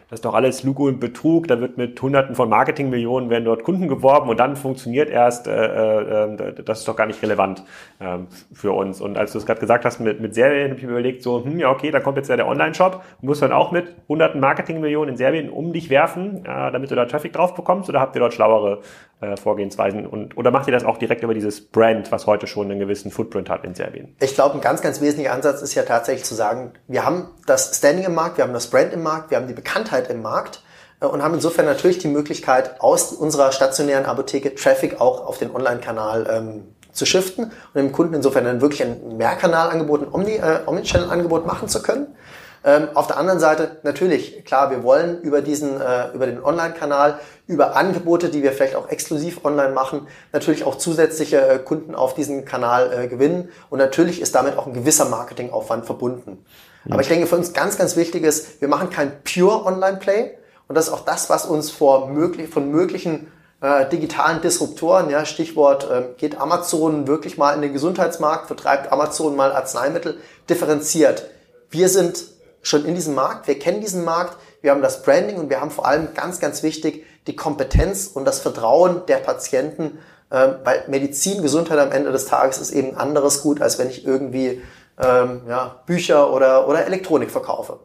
das ist doch alles Lüge und Betrug, da wird mit Hunderten von Marketingmillionen werden dort Kunden geworben und dann funktioniert erst, äh, äh, das ist doch gar nicht relevant ähm, für uns. Und als du es gerade gesagt hast, mit, mit Serbien habe ich mir überlegt, so, hm, ja, okay, da kommt jetzt ja der Online-Shop, muss dann auch mit Hunderten Marketingmillionen in Serbien um dich werfen, äh, damit du da Traffic drauf bekommst oder habt ihr dort schlauere äh, Vorgehensweisen und oder macht ihr das auch direkt über dieses Brand, was heute schon einen gewissen Footprint hat in Serbien? Ich glaube, ein ganz, ganz wesentlicher Ansatz ist ja tatsächlich zu sagen, wir haben das Standing im Markt, wir haben das Brand im Markt, wir haben die Bekanntheit im Markt äh, und haben insofern natürlich die Möglichkeit, aus unserer stationären Apotheke Traffic auch auf den Online-Kanal ähm, zu shiften und dem Kunden insofern dann wirklich ein Mehrkanalangebot, ein Omni, äh, Omnichannel-Angebot machen zu können. Ähm, auf der anderen Seite natürlich, klar, wir wollen über diesen, äh, über den Online-Kanal, über Angebote, die wir vielleicht auch exklusiv online machen, natürlich auch zusätzliche äh, Kunden auf diesen Kanal äh, gewinnen. Und natürlich ist damit auch ein gewisser Marketingaufwand verbunden. Mhm. Aber ich denke, für uns ganz, ganz wichtig ist, wir machen kein pure Online-Play. Und das ist auch das, was uns vor möglich, von möglichen äh, digitalen Disruptoren, ja, Stichwort, äh, geht Amazon wirklich mal in den Gesundheitsmarkt, vertreibt Amazon mal Arzneimittel, differenziert. Wir sind schon in diesem Markt, wir kennen diesen Markt, wir haben das Branding und wir haben vor allem ganz, ganz wichtig die Kompetenz und das Vertrauen der Patienten, äh, weil Medizin, Gesundheit am Ende des Tages ist eben anderes Gut, als wenn ich irgendwie ähm, ja, Bücher oder, oder Elektronik verkaufe.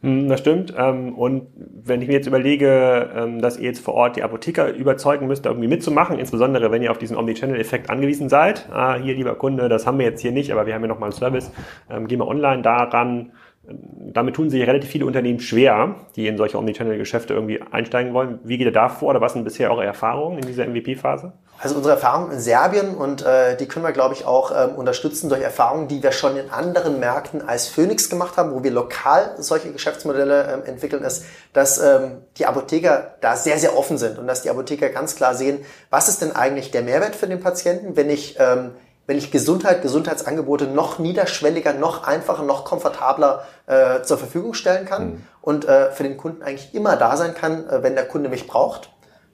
Hm, das stimmt. Ähm, und wenn ich mir jetzt überlege, ähm, dass ihr jetzt vor Ort die Apotheker überzeugen müsst, irgendwie mitzumachen, insbesondere wenn ihr auf diesen Omnichannel-Effekt angewiesen seid. Ah, hier, lieber Kunde, das haben wir jetzt hier nicht, aber wir haben ja nochmal einen Service. Ähm, gehen wir online daran. Damit tun sich relativ viele Unternehmen schwer, die in solche Omnichannel-Geschäfte irgendwie einsteigen wollen. Wie geht ihr da vor oder was sind bisher eure Erfahrungen in dieser MVP-Phase? Also unsere Erfahrungen in Serbien und äh, die können wir, glaube ich, auch ähm, unterstützen durch Erfahrungen, die wir schon in anderen Märkten als Phoenix gemacht haben, wo wir lokal solche Geschäftsmodelle ähm, entwickeln, ist, dass ähm, die Apotheker da sehr, sehr offen sind und dass die Apotheker ganz klar sehen, was ist denn eigentlich der Mehrwert für den Patienten, wenn ich, ähm, wenn ich Gesundheit, Gesundheitsangebote noch niederschwelliger, noch einfacher, noch komfortabler äh, zur Verfügung stellen kann mhm. und äh, für den Kunden eigentlich immer da sein kann, äh, wenn der Kunde mich braucht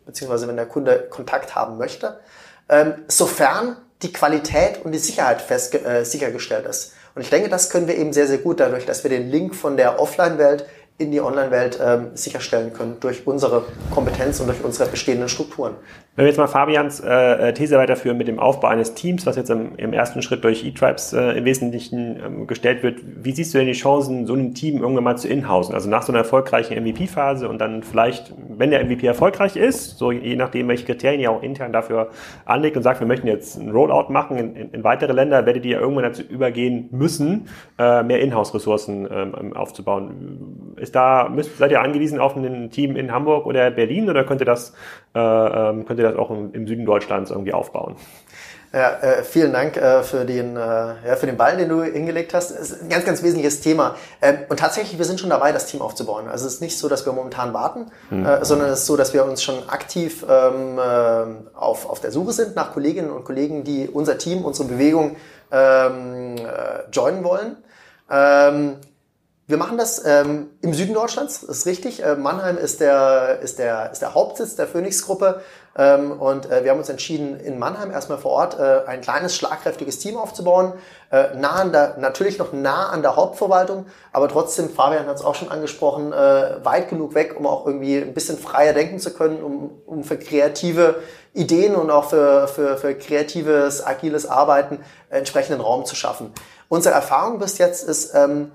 beziehungsweise wenn der Kunde Kontakt haben möchte, ähm, sofern die Qualität und die Sicherheit fest, äh, sichergestellt ist. Und ich denke, das können wir eben sehr, sehr gut dadurch, dass wir den Link von der Offline-Welt in die Online-Welt ähm, sicherstellen können durch unsere Kompetenz und durch unsere bestehenden Strukturen. Wenn wir jetzt mal Fabians äh, These weiterführen mit dem Aufbau eines Teams, was jetzt im, im ersten Schritt durch eTribes äh, im Wesentlichen ähm, gestellt wird, wie siehst du denn die Chancen, so ein Team irgendwann mal zu inhausen? Also nach so einer erfolgreichen MVP-Phase und dann vielleicht, wenn der MVP erfolgreich ist, so je nachdem, welche Kriterien ihr auch intern dafür anlegt und sagt, wir möchten jetzt einen Rollout machen in, in, in weitere Länder, werdet ihr ja irgendwann dazu übergehen müssen, äh, mehr Inhouse-Ressourcen ähm, aufzubauen. Ist da, müsst, seid ihr angewiesen auf ein Team in Hamburg oder Berlin oder könnte das, äh, ähm, könnt ihr das auch im, im Süden Deutschlands irgendwie aufbauen? Ja, äh, vielen Dank äh, für, den, äh, ja, für den Ball, den du hingelegt hast. Das ist ein ganz, ganz wesentliches Thema. Ähm, und tatsächlich, wir sind schon dabei, das Team aufzubauen. Also es ist nicht so, dass wir momentan warten, mhm. äh, sondern es ist so, dass wir uns schon aktiv ähm, äh, auf, auf der Suche sind nach Kolleginnen und Kollegen, die unser Team, unsere Bewegung ähm, äh, joinen wollen. Ähm, wir machen das ähm, im Süden Deutschlands, ist richtig. Äh, Mannheim ist der, ist, der, ist der Hauptsitz der Phoenix-Gruppe. Ähm, und äh, wir haben uns entschieden, in Mannheim erstmal vor Ort äh, ein kleines, schlagkräftiges Team aufzubauen. Äh, nah an der, natürlich noch nah an der Hauptverwaltung, aber trotzdem, Fabian hat es auch schon angesprochen, äh, weit genug weg, um auch irgendwie ein bisschen freier denken zu können, um, um für kreative Ideen und auch für, für, für kreatives, agiles Arbeiten entsprechenden Raum zu schaffen. Unsere Erfahrung bis jetzt ist, ähm,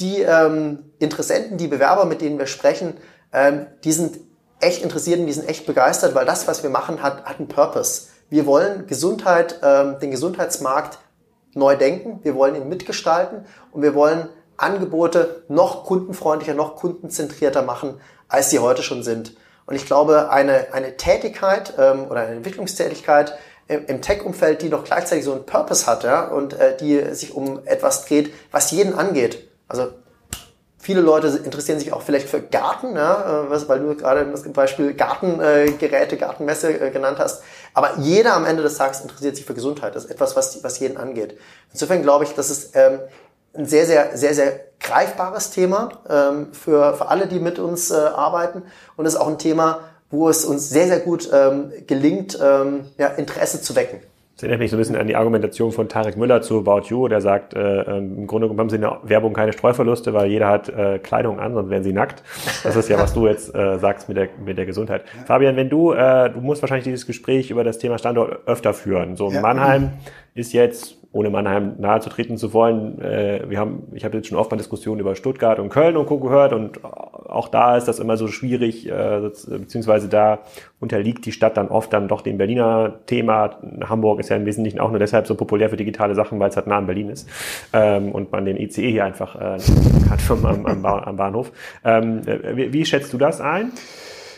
die ähm, Interessenten, die Bewerber, mit denen wir sprechen, ähm, die sind echt interessiert und die sind echt begeistert, weil das, was wir machen, hat, hat einen Purpose. Wir wollen Gesundheit, ähm, den Gesundheitsmarkt neu denken, wir wollen ihn mitgestalten und wir wollen Angebote noch kundenfreundlicher, noch kundenzentrierter machen, als sie heute schon sind. Und ich glaube, eine, eine Tätigkeit ähm, oder eine Entwicklungstätigkeit im, im Tech-Umfeld, die noch gleichzeitig so einen Purpose hat ja, und äh, die sich um etwas dreht, was jeden angeht, also viele Leute interessieren sich auch vielleicht für Garten, ja, äh, weil du gerade das Beispiel Gartengeräte, Gartenmesse äh, genannt hast. Aber jeder am Ende des Tages interessiert sich für Gesundheit. Das ist etwas, was, was jeden angeht. Insofern glaube ich, das ist ähm, ein sehr, sehr, sehr, sehr greifbares Thema ähm, für, für alle, die mit uns äh, arbeiten. Und es ist auch ein Thema, wo es uns sehr, sehr gut ähm, gelingt, ähm, ja, Interesse zu wecken. Das erinnert mich so ein bisschen an die Argumentation von Tarek Müller zu About You, der sagt, äh, ähm, im Grunde genommen haben sie in der Werbung keine Streuverluste, weil jeder hat äh, Kleidung an, sonst wären sie nackt. Das ist ja, was du jetzt äh, sagst mit der, mit der Gesundheit. Ja. Fabian, wenn du, äh, du musst wahrscheinlich dieses Gespräch über das Thema Standort öfter führen. So ja. Mannheim ist jetzt ohne Mannheim nahe zu wollen. Äh, wir haben, ich habe jetzt schon oft mal Diskussionen über Stuttgart und Köln und Co. gehört und auch da ist das immer so schwierig, äh, beziehungsweise da unterliegt die Stadt dann oft dann doch dem Berliner Thema. Hamburg ist ja im Wesentlichen auch nur deshalb so populär für digitale Sachen, weil es halt nah an Berlin ist ähm, und man den ICE hier einfach äh, hat vom, am, am, Bahnhof. Ähm, wie, wie schätzt du das ein?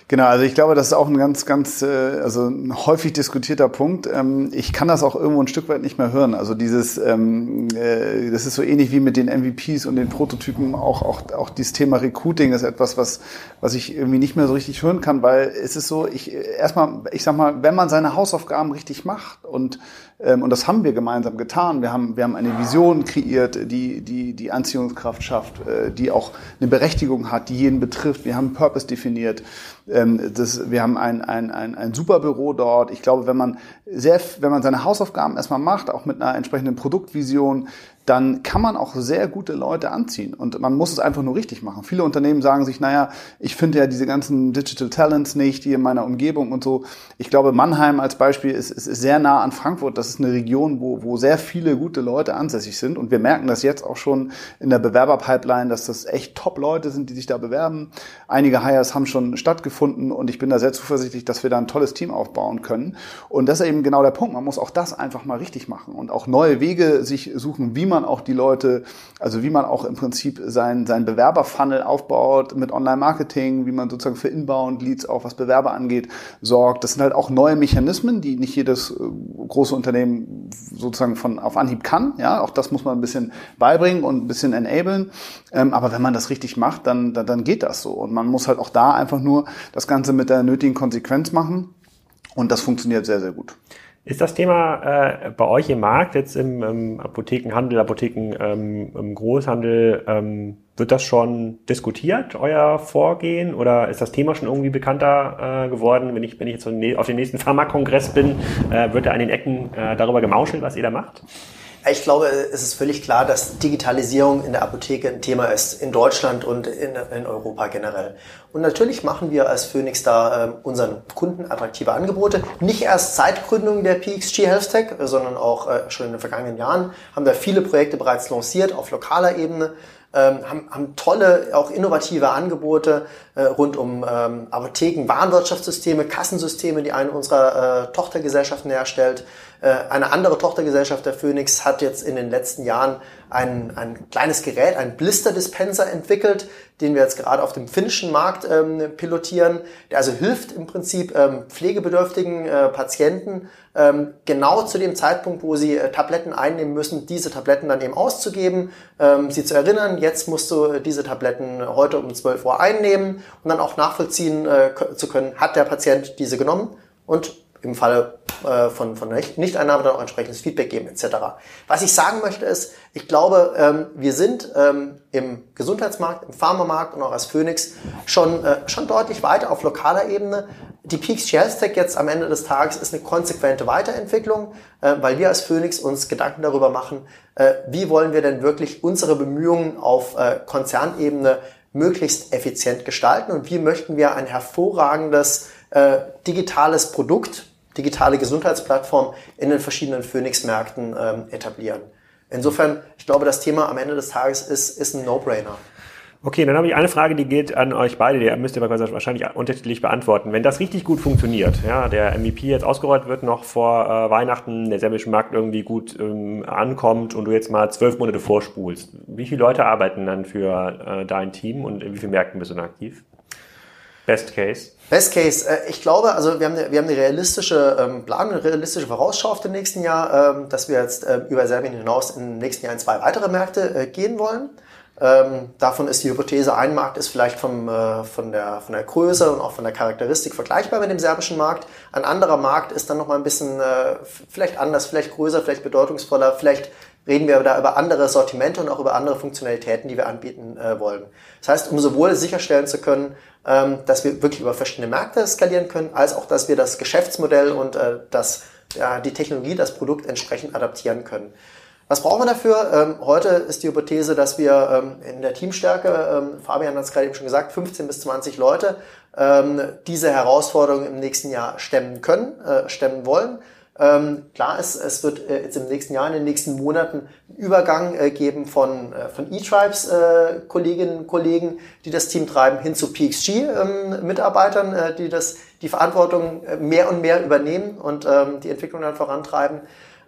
Genau, also ich glaube, das ist auch ein ganz, ganz, äh, also ein häufig diskutierter Punkt. Ähm, ich kann das auch irgendwo ein Stück weit nicht mehr hören. Also dieses, ähm, äh, das ist so ähnlich wie mit den MVPs und den Prototypen. Auch, auch, auch dieses Thema Recruiting ist etwas, was, was ich irgendwie nicht mehr so richtig hören kann, weil es ist so, ich erstmal, ich sag mal, wenn man seine Hausaufgaben richtig macht und und das haben wir gemeinsam getan. Wir haben, wir haben eine Vision kreiert, die, die, die Anziehungskraft schafft, äh, die auch eine Berechtigung hat, die jeden betrifft. Wir haben Purpose definiert. Ähm, das, wir haben ein, ein, ein, ein super Büro dort. Ich glaube, wenn man sehr, wenn man seine Hausaufgaben erstmal macht, auch mit einer entsprechenden Produktvision, dann kann man auch sehr gute Leute anziehen. Und man muss es einfach nur richtig machen. Viele Unternehmen sagen sich, naja, ich finde ja diese ganzen Digital Talents nicht, die in meiner Umgebung und so. Ich glaube, Mannheim als Beispiel ist, ist, ist sehr nah an Frankfurt. Das ist eine Region, wo, wo sehr viele gute Leute ansässig sind. Und wir merken das jetzt auch schon in der Bewerberpipeline, dass das echt Top-Leute sind, die sich da bewerben. Einige Hires haben schon stattgefunden und ich bin da sehr zuversichtlich, dass wir da ein tolles Team aufbauen können. Und das ist eben genau der Punkt. Man muss auch das einfach mal richtig machen und auch neue Wege sich suchen, wie man auch die Leute, also wie man auch im Prinzip sein, sein Bewerberfunnel aufbaut mit Online-Marketing, wie man sozusagen für Inbound-Leads auch was Bewerber angeht, sorgt. Das sind halt auch neue Mechanismen, die nicht jedes äh, große Unternehmen sozusagen von auf Anhieb kann. Ja, auch das muss man ein bisschen beibringen und ein bisschen enablen. Ähm, aber wenn man das richtig macht, dann, dann, dann geht das so. Und man muss halt auch da einfach nur das Ganze mit der nötigen Konsequenz machen. Und das funktioniert sehr, sehr gut. Ist das Thema äh, bei euch im Markt, jetzt im, im Apothekenhandel, Apotheken ähm, im Großhandel, ähm, wird das schon diskutiert, euer Vorgehen? Oder ist das Thema schon irgendwie bekannter äh, geworden? Wenn ich, wenn ich jetzt auf dem nächsten Pharmakongress bin, äh, wird da an den Ecken äh, darüber gemauschelt, was ihr da macht? Ich glaube, es ist völlig klar, dass Digitalisierung in der Apotheke ein Thema ist, in Deutschland und in, in Europa generell. Und natürlich machen wir als Phoenix da äh, unseren Kunden attraktive Angebote. Nicht erst seit Gründung der PXG Health Tech, sondern auch äh, schon in den vergangenen Jahren haben wir viele Projekte bereits lanciert auf lokaler Ebene ähm, haben, haben tolle, auch innovative Angebote äh, rund um ähm, Apotheken, Warenwirtschaftssysteme, Kassensysteme, die eine unserer äh, Tochtergesellschaften herstellt. Äh, eine andere Tochtergesellschaft der Phoenix hat jetzt in den letzten Jahren ein, ein kleines Gerät, ein Blister-Dispenser entwickelt, den wir jetzt gerade auf dem finnischen Markt ähm, pilotieren, der also hilft im Prinzip ähm, pflegebedürftigen äh, Patienten ähm, genau zu dem Zeitpunkt, wo sie äh, Tabletten einnehmen müssen, diese Tabletten dann eben auszugeben, ähm, sie zu erinnern, jetzt musst du diese Tabletten heute um 12 Uhr einnehmen und dann auch nachvollziehen äh, zu können, hat der Patient diese genommen und im Falle äh, von, von Nichteinnahme dann auch entsprechendes Feedback geben etc. Was ich sagen möchte ist, ich glaube, ähm, wir sind ähm, im Gesundheitsmarkt, im Pharmamarkt und auch als Phoenix schon, äh, schon deutlich weiter auf lokaler Ebene. Die Peaks Health Tech jetzt am Ende des Tages ist eine konsequente Weiterentwicklung, äh, weil wir als Phoenix uns Gedanken darüber machen, äh, wie wollen wir denn wirklich unsere Bemühungen auf äh, Konzernebene möglichst effizient gestalten und wie möchten wir ein hervorragendes äh, digitales Produkt digitale Gesundheitsplattform in den verschiedenen Phoenix-Märkten ähm, etablieren. Insofern, ich glaube, das Thema am Ende des Tages ist, ist ein No-Brainer. Okay, dann habe ich eine Frage, die geht an euch beide. Die müsst ihr wahrscheinlich unterschiedlich beantworten. Wenn das richtig gut funktioniert, ja, der MVP jetzt ausgerollt wird, noch vor äh, Weihnachten, der serbische Markt irgendwie gut ähm, ankommt und du jetzt mal zwölf Monate vorspulst, wie viele Leute arbeiten dann für äh, dein Team und in wie vielen Märkten bist du dann aktiv? Best Case? Best Case, äh, ich glaube, also wir haben eine, wir haben eine realistische ähm, Plan, eine realistische Vorausschau auf den nächsten Jahr, ähm, dass wir jetzt äh, über Serbien hinaus im nächsten Jahr in zwei weitere Märkte äh, gehen wollen. Ähm, davon ist die Hypothese, ein Markt ist vielleicht vom, äh, von, der, von der Größe und auch von der Charakteristik vergleichbar mit dem serbischen Markt. Ein anderer Markt ist dann nochmal ein bisschen vielleicht anders, vielleicht größer, vielleicht bedeutungsvoller, vielleicht reden wir da über andere Sortimente und auch über andere Funktionalitäten, die wir anbieten äh, wollen. Das heißt, um sowohl sicherstellen zu können, ähm, dass wir wirklich über verschiedene Märkte skalieren können, als auch, dass wir das Geschäftsmodell und äh, das, ja, die Technologie, das Produkt entsprechend adaptieren können. Was brauchen wir dafür? Ähm, heute ist die Hypothese, dass wir ähm, in der Teamstärke, ähm, Fabian hat es gerade eben schon gesagt, 15 bis 20 Leute ähm, diese Herausforderung im nächsten Jahr stemmen können, äh, stemmen wollen. Ähm, klar ist, es wird äh, jetzt im nächsten Jahr, in den nächsten Monaten Übergang äh, geben von, äh, von E-Tribes äh, Kolleginnen und Kollegen, die das Team treiben, hin zu PXG-Mitarbeitern, ähm, äh, die das, die Verantwortung äh, mehr und mehr übernehmen und ähm, die Entwicklung dann vorantreiben.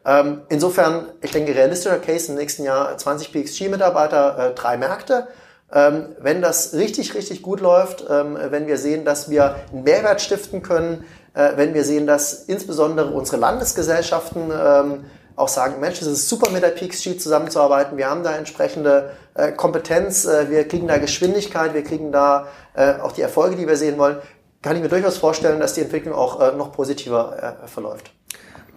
Ähm, insofern, ich denke, realistischer Case im nächsten Jahr 20 PXG-Mitarbeiter, äh, drei Märkte. Ähm, wenn das richtig, richtig gut läuft, ähm, wenn wir sehen, dass wir einen Mehrwert stiften können, wenn wir sehen, dass insbesondere unsere Landesgesellschaften ähm, auch sagen, Mensch, es ist super mit der PXG zusammenzuarbeiten, wir haben da entsprechende äh, Kompetenz, äh, wir kriegen da Geschwindigkeit, wir kriegen da äh, auch die Erfolge, die wir sehen wollen, kann ich mir durchaus vorstellen, dass die Entwicklung auch äh, noch positiver äh, verläuft.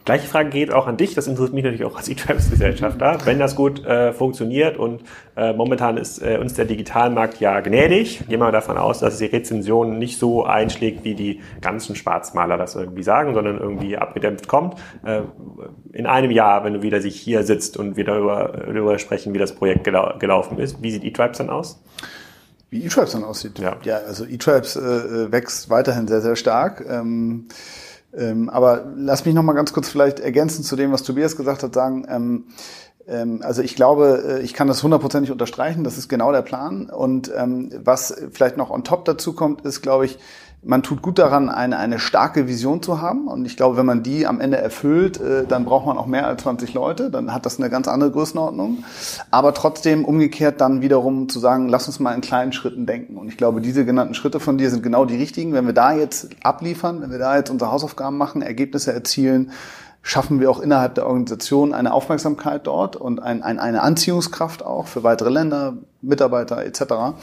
Gleiche Frage geht auch an dich, das interessiert mich natürlich auch als E-Tribes-Gesellschafter. Wenn das gut äh, funktioniert und äh, momentan ist äh, uns der Digitalmarkt ja gnädig, gehen wir davon aus, dass die Rezension nicht so einschlägt, wie die ganzen Schwarzmaler das irgendwie sagen, sondern irgendwie abgedämpft kommt. Äh, in einem Jahr, wenn du wieder sich hier sitzt und wir darüber, darüber sprechen, wie das Projekt gelau gelaufen ist, wie sieht E-Tribes dann aus? Wie E-Tribes dann aussieht? Ja, ja also E-Tribes äh, wächst weiterhin sehr, sehr stark. Ähm ähm, aber lass mich noch mal ganz kurz vielleicht ergänzen zu dem, was Tobias gesagt hat, sagen, ähm, ähm, also ich glaube, äh, ich kann das hundertprozentig unterstreichen, das ist genau der Plan. Und ähm, was vielleicht noch on top dazu kommt, ist, glaube ich, man tut gut daran, eine, eine starke Vision zu haben. Und ich glaube, wenn man die am Ende erfüllt, äh, dann braucht man auch mehr als 20 Leute. Dann hat das eine ganz andere Größenordnung. Aber trotzdem umgekehrt dann wiederum zu sagen, lass uns mal in kleinen Schritten denken. Und ich glaube, diese genannten Schritte von dir sind genau die richtigen. Wenn wir da jetzt abliefern, wenn wir da jetzt unsere Hausaufgaben machen, Ergebnisse erzielen, schaffen wir auch innerhalb der Organisation eine Aufmerksamkeit dort und ein, ein, eine Anziehungskraft auch für weitere Länder, Mitarbeiter etc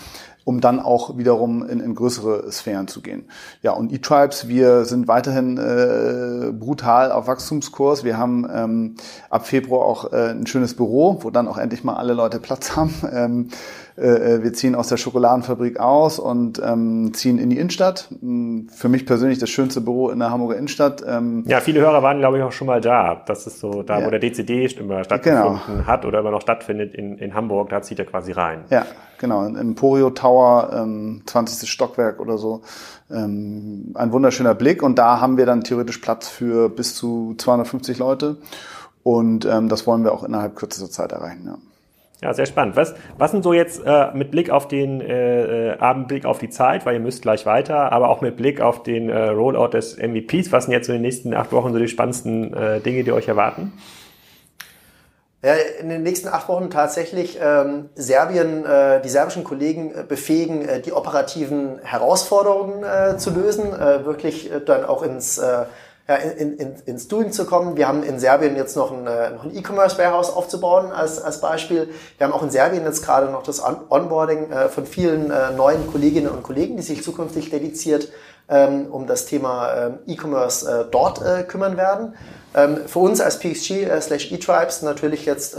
um dann auch wiederum in, in größere Sphären zu gehen. Ja, und E-Tribes, wir sind weiterhin äh, brutal auf Wachstumskurs. Wir haben ähm, ab Februar auch äh, ein schönes Büro, wo dann auch endlich mal alle Leute Platz haben. Ähm, äh, wir ziehen aus der Schokoladenfabrik aus und ähm, ziehen in die Innenstadt. Hm, für mich persönlich das schönste Büro in der Hamburger Innenstadt. Ähm, ja, viele Hörer waren, glaube ich, auch schon mal da. Das ist so da, ja. wo der DCD immer stattgefunden genau. hat oder immer noch stattfindet in, in Hamburg. Da zieht er quasi rein. Ja, genau. Im Emporio Tower, ähm, 20. Stockwerk oder so. Ähm, ein wunderschöner Blick. Und da haben wir dann theoretisch Platz für bis zu 250 Leute. Und ähm, das wollen wir auch innerhalb kürzester Zeit erreichen. Ja. Ja, sehr spannend. Was, was sind so jetzt äh, mit Blick auf den äh, äh Abendblick auf die Zeit, weil ihr müsst gleich weiter, aber auch mit Blick auf den äh, Rollout des MVPs, was sind jetzt so in den nächsten acht Wochen so die spannendsten äh, Dinge, die euch erwarten? Ja, in den nächsten acht Wochen tatsächlich ähm, Serbien, äh, die serbischen Kollegen äh, befähigen, äh, die operativen Herausforderungen äh, zu lösen, äh, wirklich äh, dann auch ins äh, ja, in, in, ins Doing zu kommen. Wir haben in Serbien jetzt noch ein, äh, noch ein E-Commerce Warehouse aufzubauen als, als Beispiel. Wir haben auch in Serbien jetzt gerade noch das Onboarding äh, von vielen äh, neuen Kolleginnen und Kollegen, die sich zukünftig dediziert ähm, um das Thema ähm, E-Commerce dort kümmern werden. Ähm, für uns als PXG slash eTribes natürlich jetzt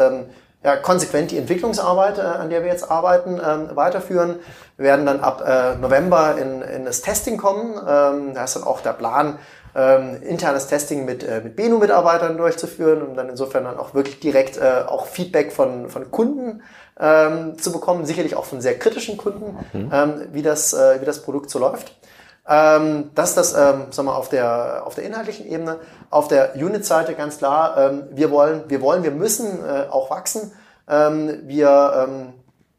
ja, konsequent die Entwicklungsarbeit, äh, an der wir jetzt arbeiten, ähm, weiterführen. Wir werden dann ab äh, November in, in das Testing kommen. Ähm, da ist dann auch der Plan, ähm, internes Testing mit, äh, mit Benu-Mitarbeitern durchzuführen, um dann insofern dann auch wirklich direkt äh, auch Feedback von, von Kunden ähm, zu bekommen, sicherlich auch von sehr kritischen Kunden, mhm. ähm, wie, das, äh, wie das Produkt so läuft. Ähm, das ist das, ähm, sagen wir, auf der, auf der inhaltlichen Ebene. Auf der Unit-Seite ganz klar, ähm, wir wollen, wir wollen, wir müssen äh, auch wachsen. Ähm, wir, ähm,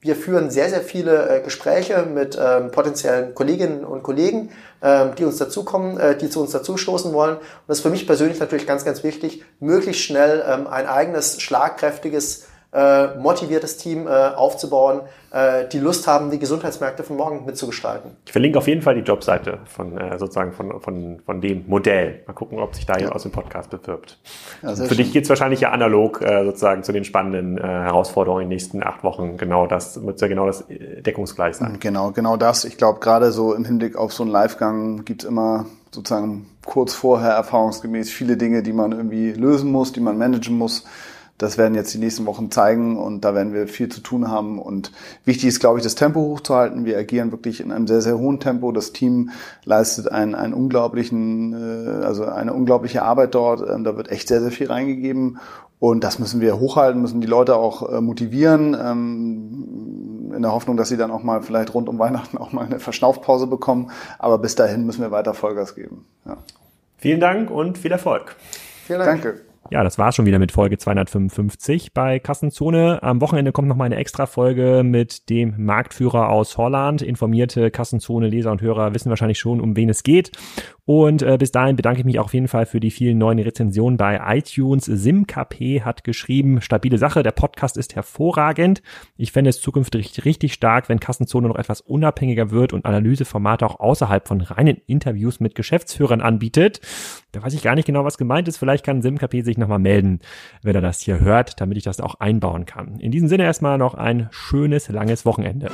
wir führen sehr, sehr viele äh, Gespräche mit ähm, potenziellen Kolleginnen und Kollegen, ähm, die uns dazukommen, äh, die zu uns dazustoßen wollen. Und das ist für mich persönlich natürlich ganz, ganz wichtig, möglichst schnell ähm, ein eigenes, schlagkräftiges äh, motiviertes Team äh, aufzubauen, äh, die Lust haben, die Gesundheitsmärkte von morgen mitzugestalten. Ich verlinke auf jeden Fall die Jobseite von äh, sozusagen von, von, von dem Modell. Mal gucken, ob sich da ja. aus dem Podcast bewirbt. Ja, Für schön. dich geht's wahrscheinlich ja analog äh, sozusagen zu den spannenden äh, Herausforderungen in den nächsten acht Wochen. Genau das wird ja genau das deckungsgleich sein. Genau, genau das. Ich glaube, gerade so im Hinblick auf so einen Livegang gibt's immer sozusagen kurz vorher erfahrungsgemäß viele Dinge, die man irgendwie lösen muss, die man managen muss. Das werden jetzt die nächsten Wochen zeigen und da werden wir viel zu tun haben. Und wichtig ist, glaube ich, das Tempo hochzuhalten. Wir agieren wirklich in einem sehr, sehr hohen Tempo. Das Team leistet einen, einen unglaublichen, äh, also eine unglaubliche Arbeit dort. Ähm, da wird echt sehr, sehr viel reingegeben. Und das müssen wir hochhalten, müssen die Leute auch äh, motivieren, ähm, in der Hoffnung, dass sie dann auch mal vielleicht rund um Weihnachten auch mal eine Verschnaufpause bekommen. Aber bis dahin müssen wir weiter Vollgas geben. Ja. Vielen Dank und viel Erfolg. Vielen Dank. Danke. Ja, das war schon wieder mit Folge 255 bei Kassenzone. Am Wochenende kommt noch mal eine extra Folge mit dem Marktführer aus Holland. Informierte Kassenzone Leser und Hörer wissen wahrscheinlich schon, um wen es geht. Und äh, bis dahin bedanke ich mich auf jeden Fall für die vielen neuen Rezensionen bei iTunes. SimKP hat geschrieben, stabile Sache, der Podcast ist hervorragend. Ich fände es zukünftig richtig stark, wenn Kassenzone noch etwas unabhängiger wird und Analyseformate auch außerhalb von reinen Interviews mit Geschäftsführern anbietet. Da weiß ich gar nicht genau, was gemeint ist. Vielleicht kann SimKP sich nochmal melden, wenn er das hier hört, damit ich das auch einbauen kann. In diesem Sinne erstmal noch ein schönes, langes Wochenende.